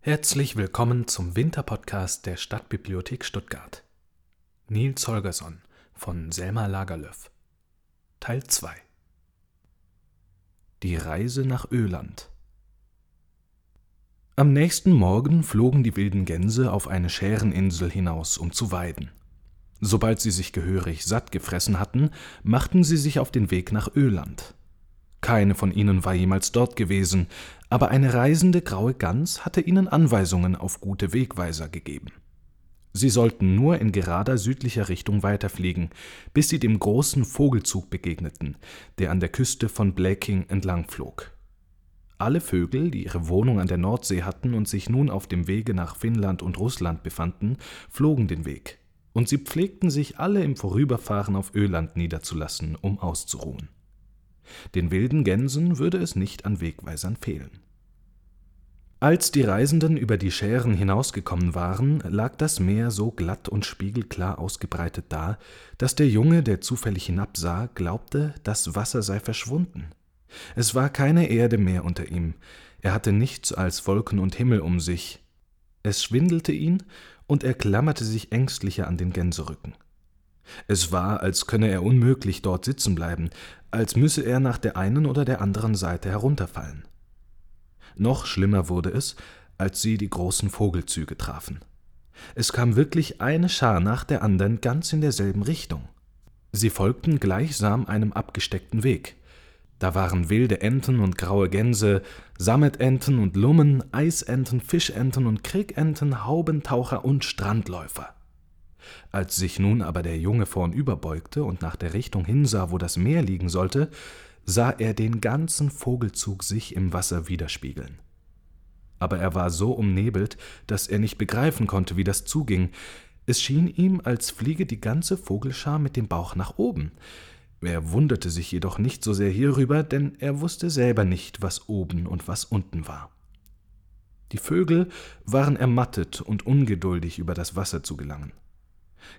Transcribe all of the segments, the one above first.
Herzlich willkommen zum Winterpodcast der Stadtbibliothek Stuttgart. Nils Holgersson von Selma Lagerlöf. Teil 2 Die Reise nach Öland. Am nächsten Morgen flogen die wilden Gänse auf eine Schäreninsel hinaus, um zu weiden. Sobald sie sich gehörig satt gefressen hatten, machten sie sich auf den Weg nach Öland. Keine von ihnen war jemals dort gewesen, aber eine reisende graue Gans hatte ihnen Anweisungen auf gute Wegweiser gegeben. Sie sollten nur in gerader südlicher Richtung weiterfliegen, bis sie dem großen Vogelzug begegneten, der an der Küste von Bleking entlangflog. Alle Vögel, die ihre Wohnung an der Nordsee hatten und sich nun auf dem Wege nach Finnland und Russland befanden, flogen den Weg, und sie pflegten sich alle im Vorüberfahren auf Öland niederzulassen, um auszuruhen. Den wilden Gänsen würde es nicht an Wegweisern fehlen. Als die Reisenden über die Schären hinausgekommen waren, lag das Meer so glatt und spiegelklar ausgebreitet da, dass der Junge, der zufällig hinabsah, glaubte, das Wasser sei verschwunden. Es war keine Erde mehr unter ihm, er hatte nichts als Wolken und Himmel um sich. Es schwindelte ihn, und er klammerte sich ängstlicher an den Gänserücken. Es war, als könne er unmöglich dort sitzen bleiben, als müsse er nach der einen oder der anderen Seite herunterfallen. Noch schlimmer wurde es, als sie die großen Vogelzüge trafen. Es kam wirklich eine Schar nach der anderen ganz in derselben Richtung. Sie folgten gleichsam einem abgesteckten Weg. Da waren wilde Enten und graue Gänse, Sammetenten und Lummen, Eisenten, Fischenten und Kriegenten, Haubentaucher und Strandläufer. Als sich nun aber der Junge vornüber beugte und nach der Richtung hinsah, wo das Meer liegen sollte, sah er den ganzen Vogelzug sich im Wasser widerspiegeln. Aber er war so umnebelt, dass er nicht begreifen konnte, wie das zuging. Es schien ihm, als fliege die ganze Vogelschar mit dem Bauch nach oben. Er wunderte sich jedoch nicht so sehr hierüber, denn er wusste selber nicht, was oben und was unten war. Die Vögel waren ermattet und ungeduldig, über das Wasser zu gelangen.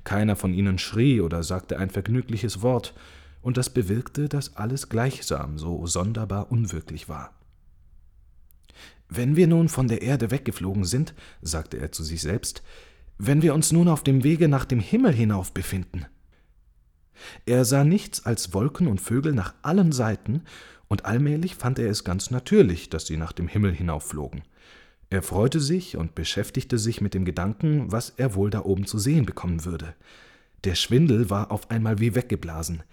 Keiner von ihnen schrie oder sagte ein vergnügliches Wort, und das bewirkte, dass alles gleichsam so sonderbar unwirklich war. Wenn wir nun von der Erde weggeflogen sind, sagte er zu sich selbst, wenn wir uns nun auf dem Wege nach dem Himmel hinauf befinden. Er sah nichts als Wolken und Vögel nach allen Seiten, und allmählich fand er es ganz natürlich, dass sie nach dem Himmel hinaufflogen. Er freute sich und beschäftigte sich mit dem Gedanken, was er wohl da oben zu sehen bekommen würde. Der Schwindel war auf einmal wie weggeblasen.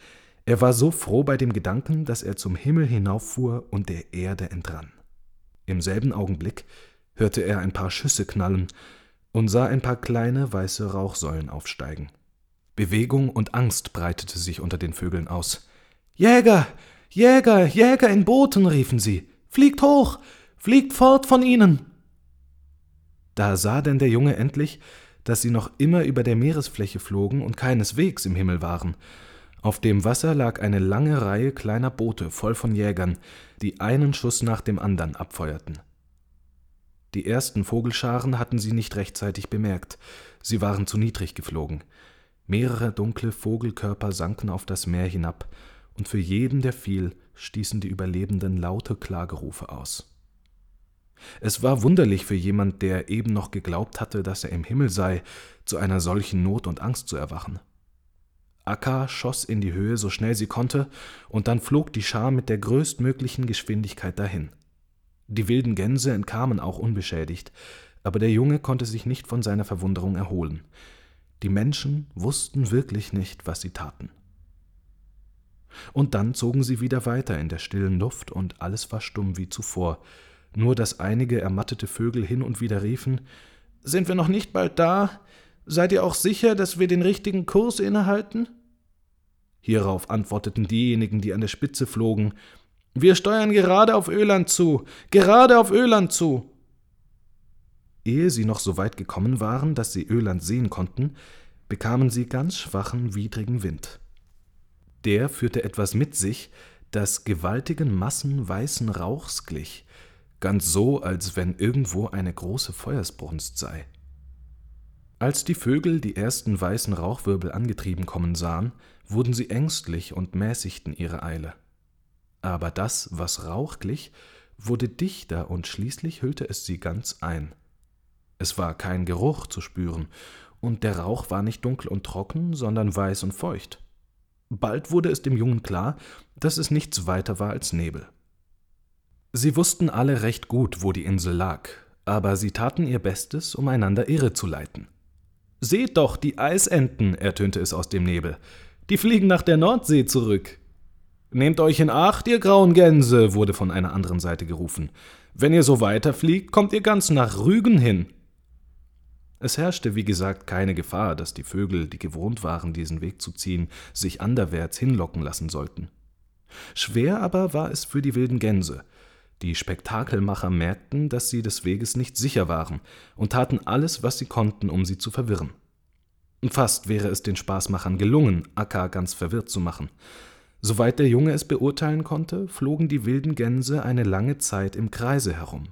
Er war so froh bei dem Gedanken, dass er zum Himmel hinauffuhr und der Erde entrann. Im selben Augenblick hörte er ein paar Schüsse knallen und sah ein paar kleine weiße Rauchsäulen aufsteigen. Bewegung und Angst breitete sich unter den Vögeln aus. Jäger, Jäger, Jäger in Booten, riefen sie. Fliegt hoch, fliegt fort von ihnen. Da sah denn der Junge endlich, dass sie noch immer über der Meeresfläche flogen und keineswegs im Himmel waren. Auf dem Wasser lag eine lange Reihe kleiner Boote voll von Jägern, die einen Schuss nach dem andern abfeuerten. Die ersten Vogelscharen hatten sie nicht rechtzeitig bemerkt, sie waren zu niedrig geflogen. Mehrere dunkle Vogelkörper sanken auf das Meer hinab, und für jeden, der fiel, stießen die Überlebenden laute Klagerufe aus. Es war wunderlich für jemand, der eben noch geglaubt hatte, dass er im Himmel sei, zu einer solchen Not und Angst zu erwachen. Akka schoss in die Höhe so schnell sie konnte, und dann flog die Schar mit der größtmöglichen Geschwindigkeit dahin. Die wilden Gänse entkamen auch unbeschädigt, aber der Junge konnte sich nicht von seiner Verwunderung erholen. Die Menschen wussten wirklich nicht, was sie taten. Und dann zogen sie wieder weiter in der stillen Luft, und alles war stumm wie zuvor, nur dass einige ermattete Vögel hin und wieder riefen Sind wir noch nicht bald da? Seid ihr auch sicher, dass wir den richtigen Kurs innehalten? Hierauf antworteten diejenigen, die an der Spitze flogen Wir steuern gerade auf Öland zu, gerade auf Öland zu. Ehe sie noch so weit gekommen waren, dass sie Öland sehen konnten, bekamen sie ganz schwachen, widrigen Wind. Der führte etwas mit sich, das gewaltigen Massen weißen Rauchs glich, ganz so, als wenn irgendwo eine große Feuersbrunst sei. Als die Vögel die ersten weißen Rauchwirbel angetrieben kommen sahen, wurden sie ängstlich und mäßigten ihre Eile. Aber das, was Rauch glich, wurde dichter und schließlich hüllte es sie ganz ein. Es war kein Geruch zu spüren, und der Rauch war nicht dunkel und trocken, sondern weiß und feucht. Bald wurde es dem Jungen klar, dass es nichts weiter war als Nebel. Sie wussten alle recht gut, wo die Insel lag, aber sie taten ihr Bestes, um einander irre zu leiten. Seht doch, die Eisenten, ertönte es aus dem Nebel. Die fliegen nach der Nordsee zurück. Nehmt euch in Acht, ihr grauen Gänse, wurde von einer anderen Seite gerufen. Wenn ihr so weiterfliegt, kommt ihr ganz nach Rügen hin. Es herrschte, wie gesagt, keine Gefahr, dass die Vögel, die gewohnt waren, diesen Weg zu ziehen, sich anderwärts hinlocken lassen sollten. Schwer aber war es für die wilden Gänse. Die Spektakelmacher merkten, dass sie des Weges nicht sicher waren und taten alles, was sie konnten, um sie zu verwirren. Fast wäre es den Spaßmachern gelungen, Akka ganz verwirrt zu machen. Soweit der Junge es beurteilen konnte, flogen die wilden Gänse eine lange Zeit im Kreise herum.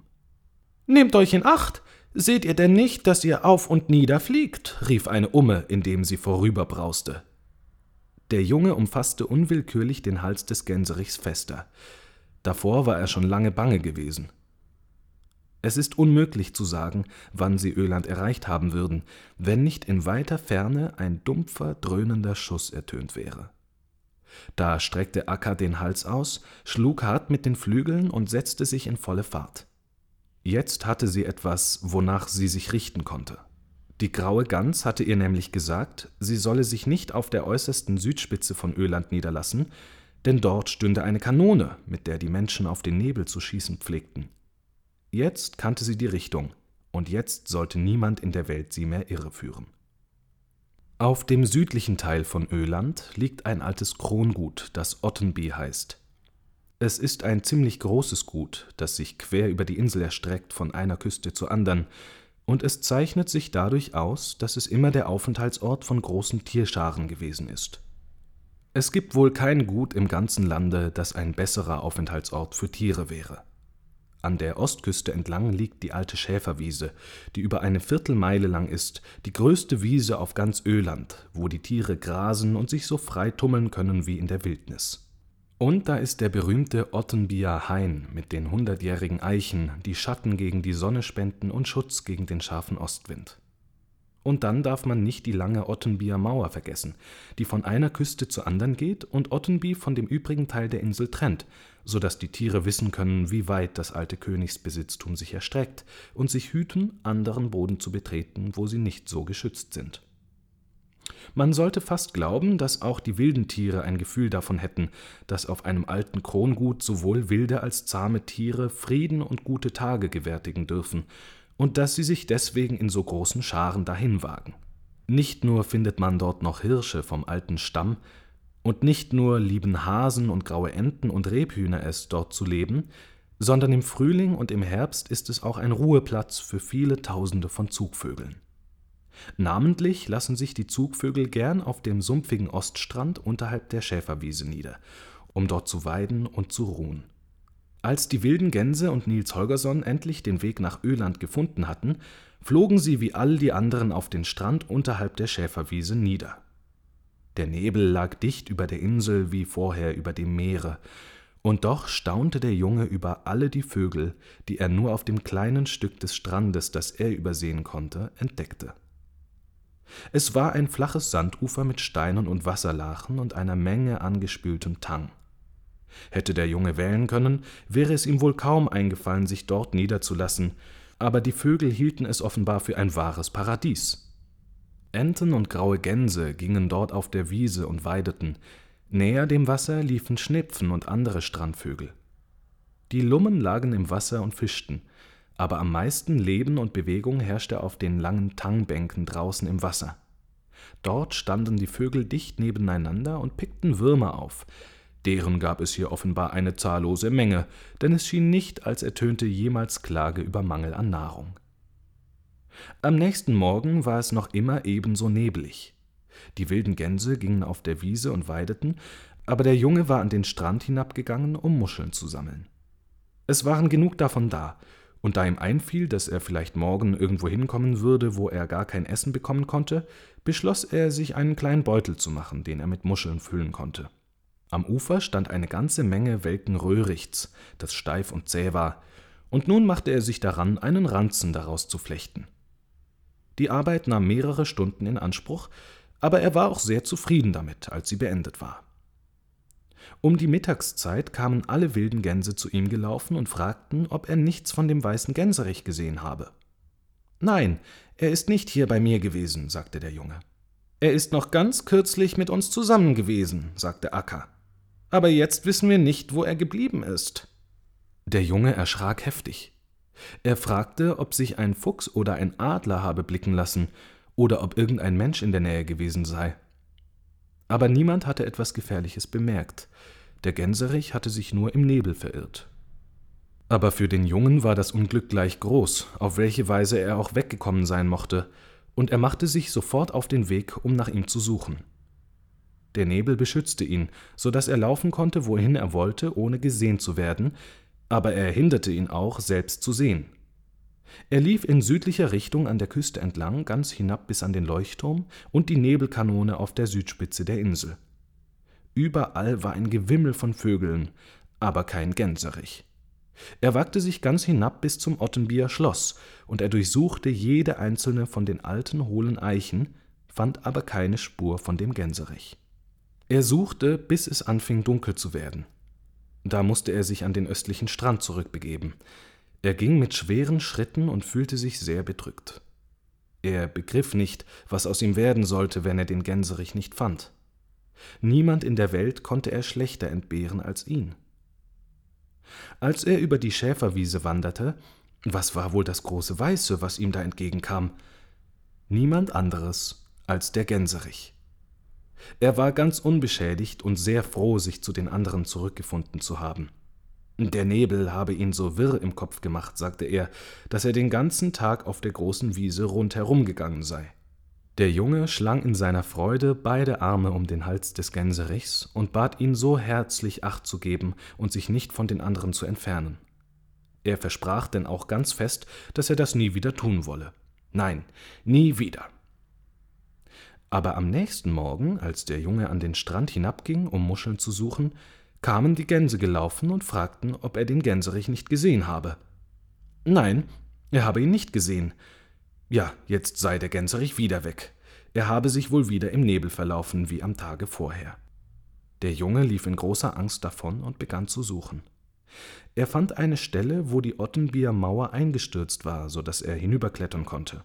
Nehmt euch in Acht! Seht ihr denn nicht, dass ihr auf und nieder fliegt? rief eine Umme, indem sie vorüberbrauste. Der Junge umfasste unwillkürlich den Hals des Gänserichs fester. Davor war er schon lange bange gewesen. Es ist unmöglich zu sagen, wann sie Öland erreicht haben würden, wenn nicht in weiter Ferne ein dumpfer, dröhnender Schuss ertönt wäre. Da streckte Akka den Hals aus, schlug hart mit den Flügeln und setzte sich in volle Fahrt. Jetzt hatte sie etwas, wonach sie sich richten konnte. Die graue Gans hatte ihr nämlich gesagt, sie solle sich nicht auf der äußersten Südspitze von Öland niederlassen, denn dort stünde eine Kanone, mit der die Menschen auf den Nebel zu schießen pflegten. Jetzt kannte sie die Richtung, und jetzt sollte niemand in der Welt sie mehr irreführen. Auf dem südlichen Teil von Öland liegt ein altes Krongut, das Ottenby heißt. Es ist ein ziemlich großes Gut, das sich quer über die Insel erstreckt von einer Küste zur anderen, und es zeichnet sich dadurch aus, dass es immer der Aufenthaltsort von großen Tierscharen gewesen ist. Es gibt wohl kein Gut im ganzen Lande, das ein besserer Aufenthaltsort für Tiere wäre. An der Ostküste entlang liegt die alte Schäferwiese, die über eine Viertelmeile lang ist, die größte Wiese auf ganz Öland, wo die Tiere grasen und sich so frei tummeln können wie in der Wildnis. Und da ist der berühmte Ottenbier Hain mit den hundertjährigen Eichen, die Schatten gegen die Sonne spenden und Schutz gegen den scharfen Ostwind. Und dann darf man nicht die lange Ottenbier Mauer vergessen, die von einer Küste zur anderen geht und Ottenby von dem übrigen Teil der Insel trennt, so dass die Tiere wissen können, wie weit das alte Königsbesitztum sich erstreckt und sich hüten, anderen Boden zu betreten, wo sie nicht so geschützt sind. Man sollte fast glauben, dass auch die wilden Tiere ein Gefühl davon hätten, dass auf einem alten Krongut sowohl wilde als zahme Tiere Frieden und gute Tage gewärtigen dürfen, und dass sie sich deswegen in so großen Scharen dahin wagen. Nicht nur findet man dort noch Hirsche vom alten Stamm, und nicht nur lieben Hasen und graue Enten und Rebhühner es, dort zu leben, sondern im Frühling und im Herbst ist es auch ein Ruheplatz für viele Tausende von Zugvögeln. Namentlich lassen sich die Zugvögel gern auf dem sumpfigen Oststrand unterhalb der Schäferwiese nieder, um dort zu weiden und zu ruhen. Als die wilden Gänse und Nils Holgersson endlich den Weg nach Öland gefunden hatten, flogen sie wie all die anderen auf den Strand unterhalb der Schäferwiese nieder. Der Nebel lag dicht über der Insel wie vorher über dem Meere, und doch staunte der Junge über alle die Vögel, die er nur auf dem kleinen Stück des Strandes, das er übersehen konnte, entdeckte. Es war ein flaches Sandufer mit Steinen und Wasserlachen und einer Menge angespültem Tang. Hätte der Junge wählen können, wäre es ihm wohl kaum eingefallen, sich dort niederzulassen, aber die Vögel hielten es offenbar für ein wahres Paradies. Enten und graue Gänse gingen dort auf der Wiese und weideten, näher dem Wasser liefen Schnepfen und andere Strandvögel. Die Lummen lagen im Wasser und fischten, aber am meisten Leben und Bewegung herrschte auf den langen Tangbänken draußen im Wasser. Dort standen die Vögel dicht nebeneinander und pickten Würmer auf. Deren gab es hier offenbar eine zahllose Menge, denn es schien nicht, als ertönte jemals Klage über Mangel an Nahrung. Am nächsten Morgen war es noch immer ebenso neblig. Die wilden Gänse gingen auf der Wiese und weideten, aber der Junge war an den Strand hinabgegangen, um Muscheln zu sammeln. Es waren genug davon da, und da ihm einfiel, dass er vielleicht morgen irgendwo hinkommen würde, wo er gar kein Essen bekommen konnte, beschloss er, sich einen kleinen Beutel zu machen, den er mit Muscheln füllen konnte. Am Ufer stand eine ganze Menge welken Röhrichts, das steif und zäh war, und nun machte er sich daran, einen Ranzen daraus zu flechten. Die Arbeit nahm mehrere Stunden in Anspruch, aber er war auch sehr zufrieden damit, als sie beendet war. Um die Mittagszeit kamen alle wilden Gänse zu ihm gelaufen und fragten, ob er nichts von dem weißen Gänserich gesehen habe. Nein, er ist nicht hier bei mir gewesen, sagte der Junge. Er ist noch ganz kürzlich mit uns zusammen gewesen, sagte Akka. Aber jetzt wissen wir nicht, wo er geblieben ist. Der Junge erschrak heftig. Er fragte, ob sich ein Fuchs oder ein Adler habe blicken lassen oder ob irgendein Mensch in der Nähe gewesen sei. Aber niemand hatte etwas Gefährliches bemerkt. Der Gänserich hatte sich nur im Nebel verirrt. Aber für den Jungen war das Unglück gleich groß, auf welche Weise er auch weggekommen sein mochte, und er machte sich sofort auf den Weg, um nach ihm zu suchen. Der Nebel beschützte ihn, so dass er laufen konnte, wohin er wollte, ohne gesehen zu werden, aber er hinderte ihn auch, selbst zu sehen. Er lief in südlicher Richtung an der Küste entlang, ganz hinab bis an den Leuchtturm und die Nebelkanone auf der Südspitze der Insel. Überall war ein Gewimmel von Vögeln, aber kein Gänserich. Er wagte sich ganz hinab bis zum Ottenbier Schloss, und er durchsuchte jede einzelne von den alten hohlen Eichen, fand aber keine Spur von dem Gänserich. Er suchte, bis es anfing dunkel zu werden. Da musste er sich an den östlichen Strand zurückbegeben. Er ging mit schweren Schritten und fühlte sich sehr bedrückt. Er begriff nicht, was aus ihm werden sollte, wenn er den Gänserich nicht fand. Niemand in der Welt konnte er schlechter entbehren als ihn. Als er über die Schäferwiese wanderte, was war wohl das große Weiße, was ihm da entgegenkam? Niemand anderes als der Gänserich. Er war ganz unbeschädigt und sehr froh, sich zu den anderen zurückgefunden zu haben. Der Nebel habe ihn so wirr im Kopf gemacht, sagte er, dass er den ganzen Tag auf der großen Wiese rundherum gegangen sei. Der Junge schlang in seiner Freude beide Arme um den Hals des Gänserichs und bat ihn so herzlich Acht zu geben und sich nicht von den anderen zu entfernen. Er versprach denn auch ganz fest, dass er das nie wieder tun wolle. Nein, nie wieder. Aber am nächsten Morgen, als der Junge an den Strand hinabging, um Muscheln zu suchen, kamen die Gänse gelaufen und fragten, ob er den Gänserich nicht gesehen habe. Nein, er habe ihn nicht gesehen. Ja, jetzt sei der Gänserich wieder weg. Er habe sich wohl wieder im Nebel verlaufen, wie am Tage vorher. Der Junge lief in großer Angst davon und begann zu suchen. Er fand eine Stelle, wo die Ottenbier Mauer eingestürzt war, so dass er hinüberklettern konnte.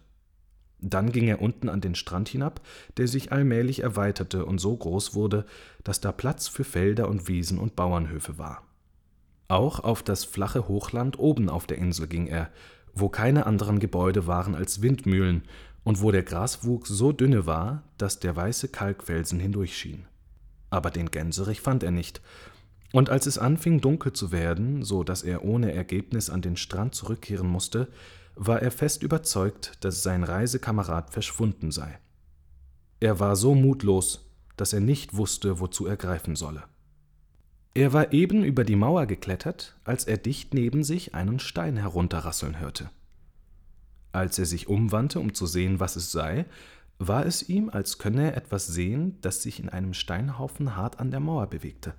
Dann ging er unten an den Strand hinab, der sich allmählich erweiterte und so groß wurde, dass da Platz für Felder und Wiesen und Bauernhöfe war. Auch auf das flache Hochland oben auf der Insel ging er, wo keine anderen Gebäude waren als Windmühlen und wo der Graswuchs so dünne war, dass der weiße Kalkfelsen hindurchschien. Aber den Gänserich fand er nicht, und als es anfing dunkel zu werden, so dass er ohne Ergebnis an den Strand zurückkehren musste, war er fest überzeugt, dass sein Reisekamerad verschwunden sei. Er war so mutlos, dass er nicht wusste, wozu er greifen solle. Er war eben über die Mauer geklettert, als er dicht neben sich einen Stein herunterrasseln hörte. Als er sich umwandte, um zu sehen, was es sei, war es ihm, als könne er etwas sehen, das sich in einem Steinhaufen hart an der Mauer bewegte.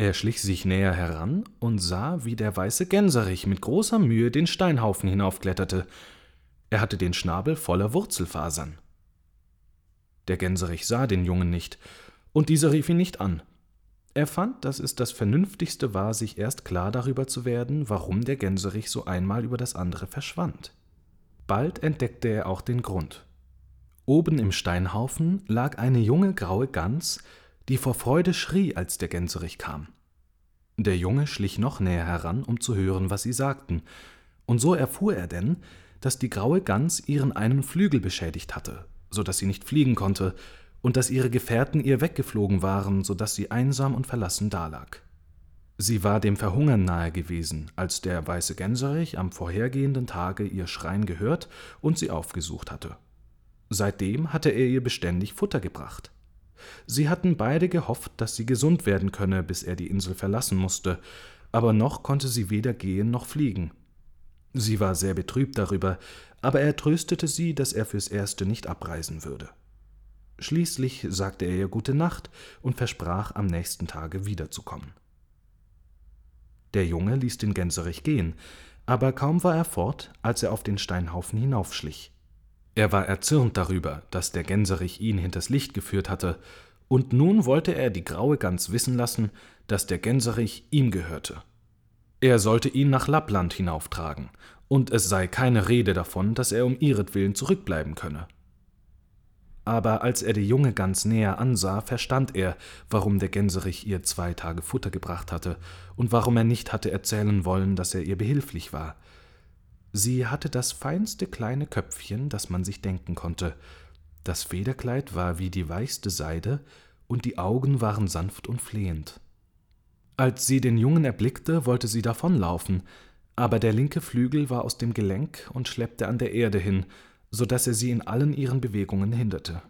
Er schlich sich näher heran und sah, wie der weiße Gänserich mit großer Mühe den Steinhaufen hinaufkletterte. Er hatte den Schnabel voller Wurzelfasern. Der Gänserich sah den Jungen nicht, und dieser rief ihn nicht an. Er fand, dass es das Vernünftigste war, sich erst klar darüber zu werden, warum der Gänserich so einmal über das andere verschwand. Bald entdeckte er auch den Grund. Oben im Steinhaufen lag eine junge graue Gans, die vor Freude schrie, als der Gänserich kam. Der Junge schlich noch näher heran, um zu hören, was sie sagten, und so erfuhr er denn, dass die graue Gans ihren einen Flügel beschädigt hatte, so dass sie nicht fliegen konnte, und dass ihre Gefährten ihr weggeflogen waren, so dass sie einsam und verlassen dalag. Sie war dem Verhungern nahe gewesen, als der weiße Gänserich am vorhergehenden Tage ihr Schreien gehört und sie aufgesucht hatte. Seitdem hatte er ihr beständig Futter gebracht. Sie hatten beide gehofft, dass sie gesund werden könne, bis er die Insel verlassen musste, aber noch konnte sie weder gehen noch fliegen. Sie war sehr betrübt darüber, aber er tröstete sie, dass er fürs Erste nicht abreisen würde. Schließlich sagte er ihr gute Nacht und versprach, am nächsten Tage wiederzukommen. Der Junge ließ den Gänserich gehen, aber kaum war er fort, als er auf den Steinhaufen hinaufschlich. Er war erzürnt darüber, dass der Gänserich ihn hinters Licht geführt hatte, und nun wollte er die graue Gans wissen lassen, dass der Gänserich ihm gehörte. Er sollte ihn nach Lappland hinauftragen, und es sei keine Rede davon, dass er um ihretwillen zurückbleiben könne. Aber als er die junge Gans näher ansah, verstand er, warum der Gänserich ihr zwei Tage Futter gebracht hatte und warum er nicht hatte erzählen wollen, dass er ihr behilflich war. Sie hatte das feinste kleine Köpfchen, das man sich denken konnte. Das Federkleid war wie die weichste Seide und die Augen waren sanft und flehend. Als sie den Jungen erblickte, wollte sie davonlaufen, aber der linke Flügel war aus dem Gelenk und schleppte an der Erde hin, so dass er sie in allen ihren Bewegungen hinderte.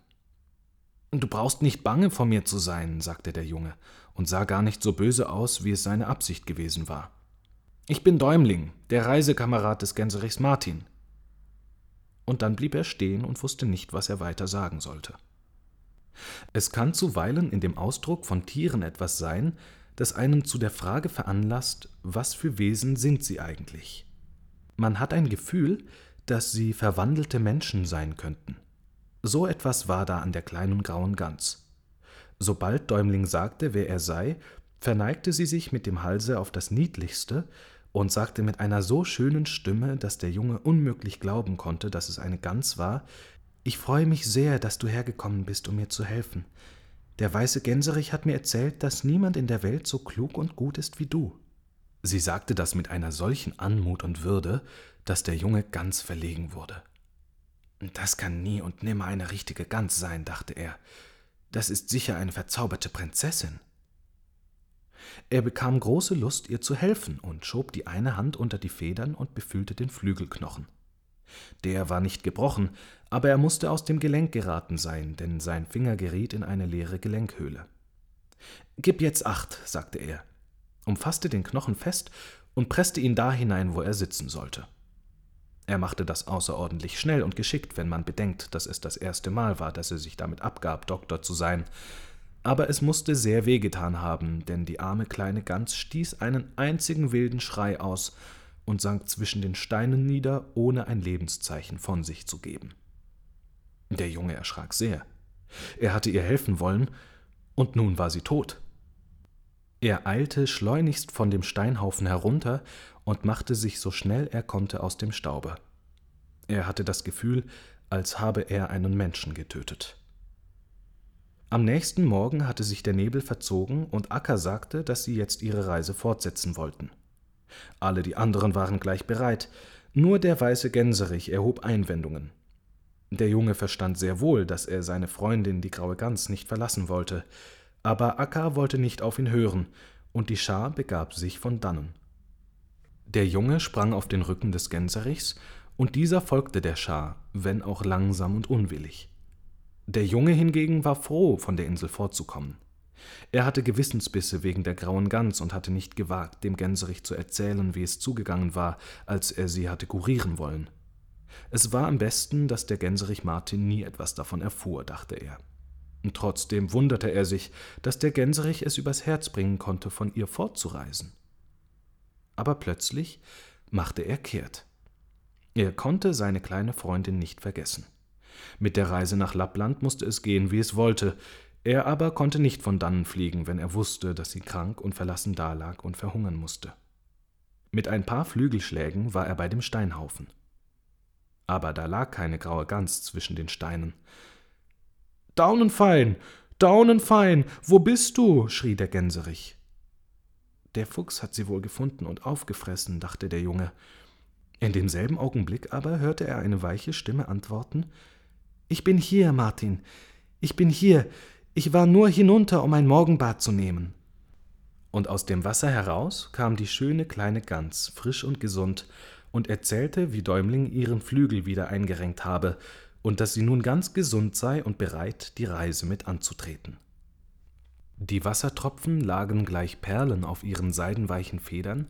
Du brauchst nicht bange vor mir zu sein, sagte der Junge und sah gar nicht so böse aus, wie es seine Absicht gewesen war. Ich bin Däumling, der Reisekamerad des Gänserichs Martin. Und dann blieb er stehen und wusste nicht, was er weiter sagen sollte. Es kann zuweilen in dem Ausdruck von Tieren etwas sein, das einen zu der Frage veranlasst, was für Wesen sind sie eigentlich? Man hat ein Gefühl, dass sie verwandelte Menschen sein könnten. So etwas war da an der kleinen grauen Gans. Sobald Däumling sagte, wer er sei, verneigte sie sich mit dem Halse auf das Niedlichste und sagte mit einer so schönen Stimme, dass der Junge unmöglich glauben konnte, dass es eine Gans war Ich freue mich sehr, dass du hergekommen bist, um mir zu helfen. Der weiße Gänserich hat mir erzählt, dass niemand in der Welt so klug und gut ist wie du. Sie sagte das mit einer solchen Anmut und Würde, dass der Junge ganz verlegen wurde. Das kann nie und nimmer eine richtige Gans sein, dachte er. Das ist sicher eine verzauberte Prinzessin. Er bekam große Lust, ihr zu helfen und schob die eine Hand unter die Federn und befühlte den Flügelknochen. Der war nicht gebrochen, aber er musste aus dem Gelenk geraten sein, denn sein Finger geriet in eine leere Gelenkhöhle. Gib jetzt acht, sagte er, umfasste den Knochen fest und presste ihn da hinein, wo er sitzen sollte. Er machte das außerordentlich schnell und geschickt, wenn man bedenkt, dass es das erste Mal war, dass er sich damit abgab, Doktor zu sein. Aber es musste sehr wehgetan haben, denn die arme kleine Gans stieß einen einzigen wilden Schrei aus und sank zwischen den Steinen nieder, ohne ein Lebenszeichen von sich zu geben. Der Junge erschrak sehr. Er hatte ihr helfen wollen, und nun war sie tot. Er eilte schleunigst von dem Steinhaufen herunter und machte sich so schnell er konnte aus dem Staube. Er hatte das Gefühl, als habe er einen Menschen getötet. Am nächsten Morgen hatte sich der Nebel verzogen und Akka sagte, dass sie jetzt ihre Reise fortsetzen wollten. Alle die anderen waren gleich bereit, nur der weiße Gänserich erhob Einwendungen. Der Junge verstand sehr wohl, dass er seine Freundin, die graue Gans, nicht verlassen wollte, aber Akka wollte nicht auf ihn hören, und die Schar begab sich von dannen. Der Junge sprang auf den Rücken des Gänserichs, und dieser folgte der Schar, wenn auch langsam und unwillig. Der Junge hingegen war froh, von der Insel fortzukommen. Er hatte Gewissensbisse wegen der grauen Gans und hatte nicht gewagt, dem Gänserich zu erzählen, wie es zugegangen war, als er sie hatte kurieren wollen. Es war am besten, dass der Gänserich Martin nie etwas davon erfuhr, dachte er. Und trotzdem wunderte er sich, dass der Gänserich es übers Herz bringen konnte, von ihr fortzureisen. Aber plötzlich machte er kehrt. Er konnte seine kleine Freundin nicht vergessen. Mit der Reise nach Lappland musste es gehen, wie es wollte, er aber konnte nicht von dannen fliegen, wenn er wusste, dass sie krank und verlassen dalag und verhungern musste. Mit ein paar Flügelschlägen war er bei dem Steinhaufen. Aber da lag keine graue Gans zwischen den Steinen. Daunenfein, Daunenfein, wo bist du? schrie der Gänserich. Der Fuchs hat sie wohl gefunden und aufgefressen, dachte der Junge. In demselben Augenblick aber hörte er eine weiche Stimme antworten Ich bin hier, Martin, ich bin hier, ich war nur hinunter, um ein Morgenbad zu nehmen. Und aus dem Wasser heraus kam die schöne kleine Gans, frisch und gesund, und erzählte, wie Däumling ihren Flügel wieder eingerenkt habe und dass sie nun ganz gesund sei und bereit, die Reise mit anzutreten. Die Wassertropfen lagen gleich Perlen auf ihren seidenweichen Federn,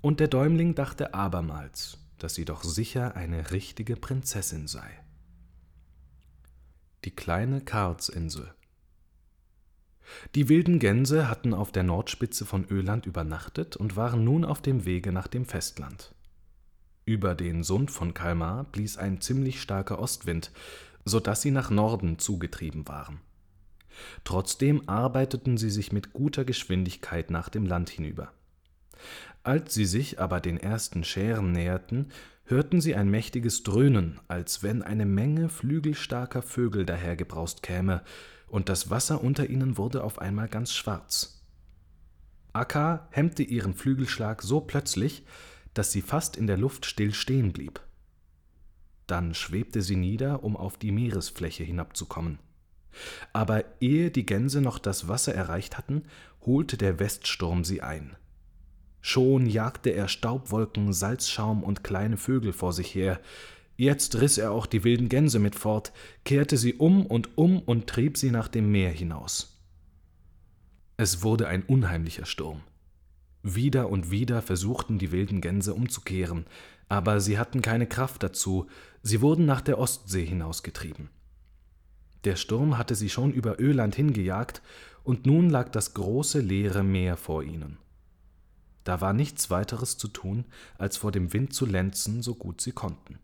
und der Däumling dachte abermals, dass sie doch sicher eine richtige Prinzessin sei. Die kleine Karlsinsel die wilden Gänse hatten auf der Nordspitze von Öland übernachtet und waren nun auf dem Wege nach dem Festland. Über den Sund von Kalmar blies ein ziemlich starker Ostwind, so dass sie nach Norden zugetrieben waren. Trotzdem arbeiteten sie sich mit guter Geschwindigkeit nach dem Land hinüber. Als sie sich aber den ersten Schären näherten, hörten sie ein mächtiges Dröhnen, als wenn eine Menge flügelstarker Vögel dahergebraust käme, und das Wasser unter ihnen wurde auf einmal ganz schwarz. Akka hemmte ihren Flügelschlag so plötzlich, dass sie fast in der Luft still stehen blieb. Dann schwebte sie nieder, um auf die Meeresfläche hinabzukommen. Aber ehe die Gänse noch das Wasser erreicht hatten, holte der Weststurm sie ein. Schon jagte er Staubwolken, Salzschaum und kleine Vögel vor sich her. Jetzt riss er auch die wilden Gänse mit fort, kehrte sie um und um und trieb sie nach dem Meer hinaus. Es wurde ein unheimlicher Sturm. Wieder und wieder versuchten die wilden Gänse umzukehren, aber sie hatten keine Kraft dazu, sie wurden nach der Ostsee hinausgetrieben. Der Sturm hatte sie schon über Öland hingejagt, und nun lag das große leere Meer vor ihnen. Da war nichts weiteres zu tun, als vor dem Wind zu lenzen, so gut sie konnten.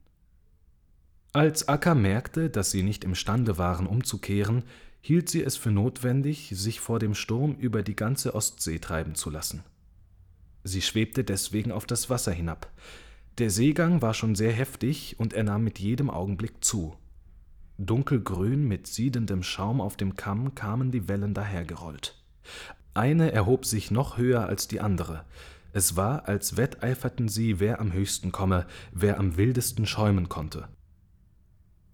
Als Akka merkte, dass sie nicht imstande waren, umzukehren, hielt sie es für notwendig, sich vor dem Sturm über die ganze Ostsee treiben zu lassen. Sie schwebte deswegen auf das Wasser hinab. Der Seegang war schon sehr heftig und er nahm mit jedem Augenblick zu. Dunkelgrün mit siedendem Schaum auf dem Kamm kamen die Wellen dahergerollt. Eine erhob sich noch höher als die andere. Es war, als wetteiferten sie, wer am höchsten komme, wer am wildesten schäumen konnte.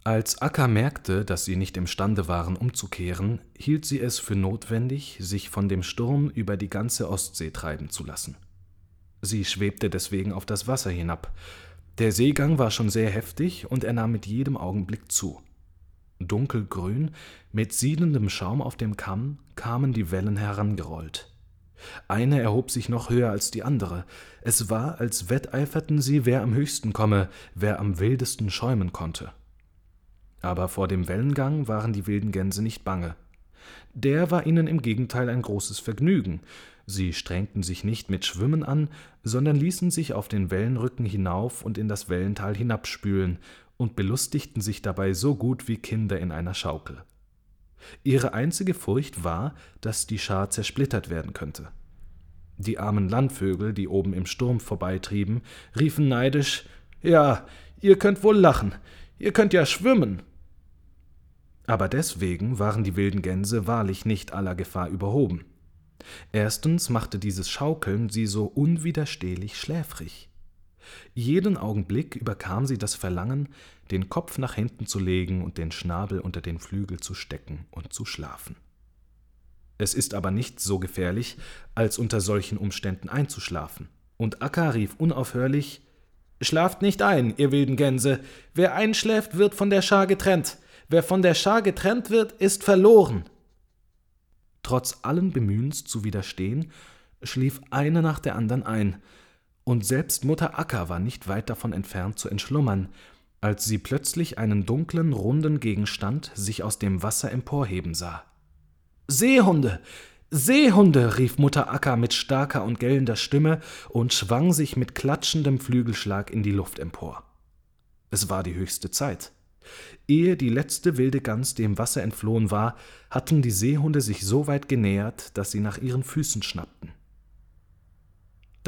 Als Akka merkte, dass sie nicht imstande waren, umzukehren, hielt sie es für notwendig, sich von dem Sturm über die ganze Ostsee treiben zu lassen. Sie schwebte deswegen auf das Wasser hinab. Der Seegang war schon sehr heftig und er nahm mit jedem Augenblick zu. Dunkelgrün, mit siedendem Schaum auf dem Kamm, kamen die Wellen herangerollt. Eine erhob sich noch höher als die andere. Es war, als wetteiferten sie, wer am höchsten komme, wer am wildesten schäumen konnte. Aber vor dem Wellengang waren die wilden Gänse nicht bange. Der war ihnen im Gegenteil ein großes Vergnügen. Sie strengten sich nicht mit Schwimmen an, sondern ließen sich auf den Wellenrücken hinauf und in das Wellental hinabspülen und belustigten sich dabei so gut wie Kinder in einer Schaukel. Ihre einzige Furcht war, dass die Schar zersplittert werden könnte. Die armen Landvögel, die oben im Sturm vorbeitrieben, riefen neidisch Ja, ihr könnt wohl lachen, ihr könnt ja schwimmen. Aber deswegen waren die wilden Gänse wahrlich nicht aller Gefahr überhoben. Erstens machte dieses Schaukeln sie so unwiderstehlich schläfrig. Jeden Augenblick überkam sie das Verlangen, den Kopf nach hinten zu legen und den Schnabel unter den Flügel zu stecken und zu schlafen. Es ist aber nicht so gefährlich, als unter solchen Umständen einzuschlafen. Und Akka rief unaufhörlich Schlaft nicht ein, ihr wilden Gänse, wer einschläft, wird von der Schar getrennt, wer von der Schar getrennt wird, ist verloren. Trotz allen Bemühens zu widerstehen, schlief eine nach der anderen ein, und selbst Mutter Akka war nicht weit davon entfernt zu entschlummern, als sie plötzlich einen dunklen, runden Gegenstand sich aus dem Wasser emporheben sah. Seehunde! Seehunde! rief Mutter Akka mit starker und gellender Stimme und schwang sich mit klatschendem Flügelschlag in die Luft empor. Es war die höchste Zeit. Ehe die letzte wilde Gans dem Wasser entflohen war, hatten die Seehunde sich so weit genähert, dass sie nach ihren Füßen schnappten.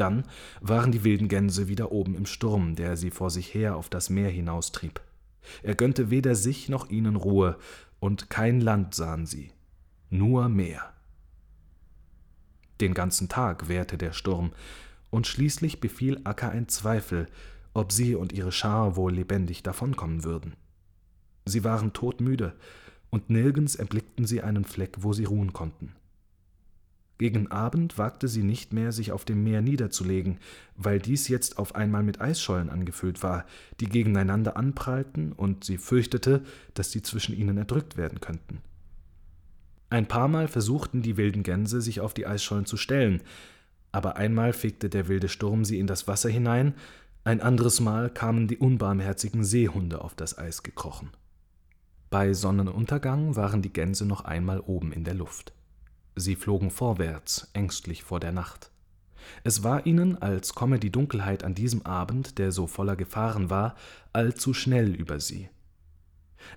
Dann waren die wilden Gänse wieder oben im Sturm, der sie vor sich her auf das Meer hinaustrieb. Er gönnte weder sich noch ihnen Ruhe, und kein Land sahen sie, nur Meer. Den ganzen Tag währte der Sturm, und schließlich befiel Akka ein Zweifel, ob sie und ihre Schar wohl lebendig davonkommen würden. Sie waren todmüde, und nirgends erblickten sie einen Fleck, wo sie ruhen konnten. Gegen Abend wagte sie nicht mehr, sich auf dem Meer niederzulegen, weil dies jetzt auf einmal mit Eisschollen angefüllt war, die gegeneinander anprallten, und sie fürchtete, dass sie zwischen ihnen erdrückt werden könnten. Ein paar Mal versuchten die wilden Gänse, sich auf die Eisschollen zu stellen, aber einmal fegte der wilde Sturm sie in das Wasser hinein, ein anderes Mal kamen die unbarmherzigen Seehunde auf das Eis gekrochen. Bei Sonnenuntergang waren die Gänse noch einmal oben in der Luft. Sie flogen vorwärts, ängstlich vor der Nacht. Es war ihnen, als komme die Dunkelheit an diesem Abend, der so voller Gefahren war, allzu schnell über sie.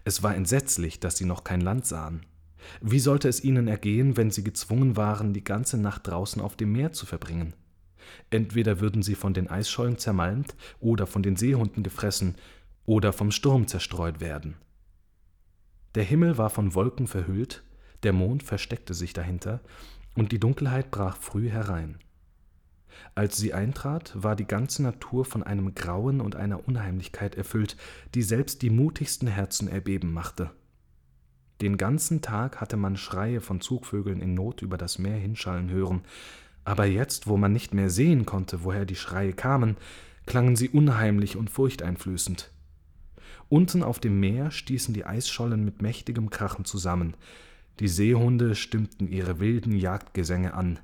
Es war entsetzlich, dass sie noch kein Land sahen. Wie sollte es ihnen ergehen, wenn sie gezwungen waren, die ganze Nacht draußen auf dem Meer zu verbringen? Entweder würden sie von den Eisschollen zermalmt oder von den Seehunden gefressen oder vom Sturm zerstreut werden. Der Himmel war von Wolken verhüllt, der Mond versteckte sich dahinter, und die Dunkelheit brach früh herein. Als sie eintrat, war die ganze Natur von einem Grauen und einer Unheimlichkeit erfüllt, die selbst die mutigsten Herzen erbeben machte. Den ganzen Tag hatte man Schreie von Zugvögeln in Not über das Meer hinschallen hören, aber jetzt, wo man nicht mehr sehen konnte, woher die Schreie kamen, klangen sie unheimlich und furchteinflößend. Unten auf dem Meer stießen die Eisschollen mit mächtigem Krachen zusammen. Die Seehunde stimmten ihre wilden Jagdgesänge an.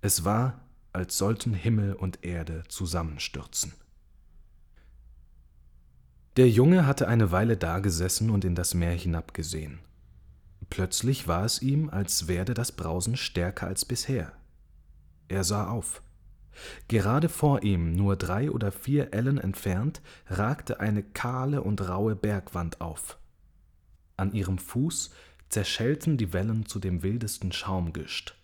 Es war, als sollten Himmel und Erde zusammenstürzen. Der Junge hatte eine Weile dagesessen und in das Meer hinabgesehen. Plötzlich war es ihm, als werde das Brausen stärker als bisher. Er sah auf. Gerade vor ihm, nur drei oder vier Ellen entfernt, ragte eine kahle und raue Bergwand auf. An ihrem Fuß zerschellten die Wellen zu dem wildesten Schaumgischt.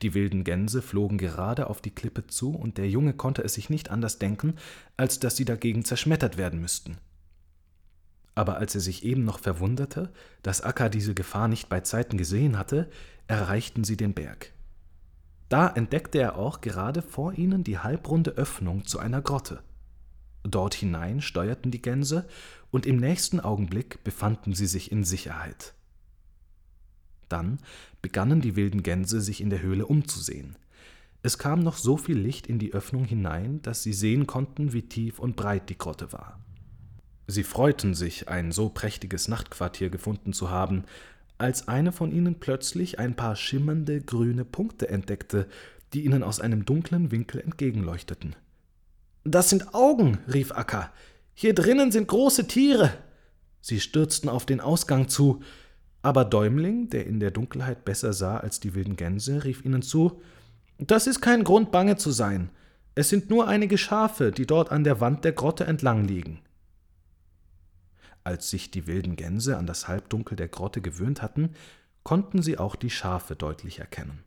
Die wilden Gänse flogen gerade auf die Klippe zu, und der Junge konnte es sich nicht anders denken, als dass sie dagegen zerschmettert werden müssten. Aber als er sich eben noch verwunderte, dass Akka diese Gefahr nicht bei Zeiten gesehen hatte, erreichten sie den Berg. Da entdeckte er auch gerade vor ihnen die halbrunde Öffnung zu einer Grotte. Dort hinein steuerten die Gänse, und im nächsten Augenblick befanden sie sich in Sicherheit. Dann begannen die wilden Gänse sich in der Höhle umzusehen. Es kam noch so viel Licht in die Öffnung hinein, dass sie sehen konnten, wie tief und breit die Grotte war. Sie freuten sich, ein so prächtiges Nachtquartier gefunden zu haben, als eine von ihnen plötzlich ein paar schimmernde grüne Punkte entdeckte, die ihnen aus einem dunklen Winkel entgegenleuchteten. Das sind Augen, rief Akka. Hier drinnen sind große Tiere. Sie stürzten auf den Ausgang zu, aber Däumling, der in der Dunkelheit besser sah als die wilden Gänse, rief ihnen zu Das ist kein Grund, bange zu sein. Es sind nur einige Schafe, die dort an der Wand der Grotte entlang liegen. Als sich die wilden Gänse an das Halbdunkel der Grotte gewöhnt hatten, konnten sie auch die Schafe deutlich erkennen.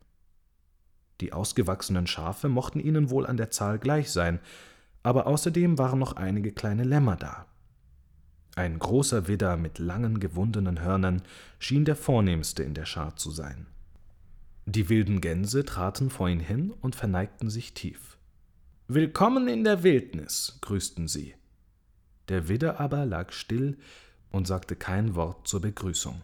Die ausgewachsenen Schafe mochten ihnen wohl an der Zahl gleich sein, aber außerdem waren noch einige kleine Lämmer da. Ein großer Widder mit langen gewundenen Hörnern schien der vornehmste in der Schar zu sein. Die wilden Gänse traten vor ihn hin und verneigten sich tief. Willkommen in der Wildnis, grüßten sie. Der Widder aber lag still und sagte kein Wort zur Begrüßung.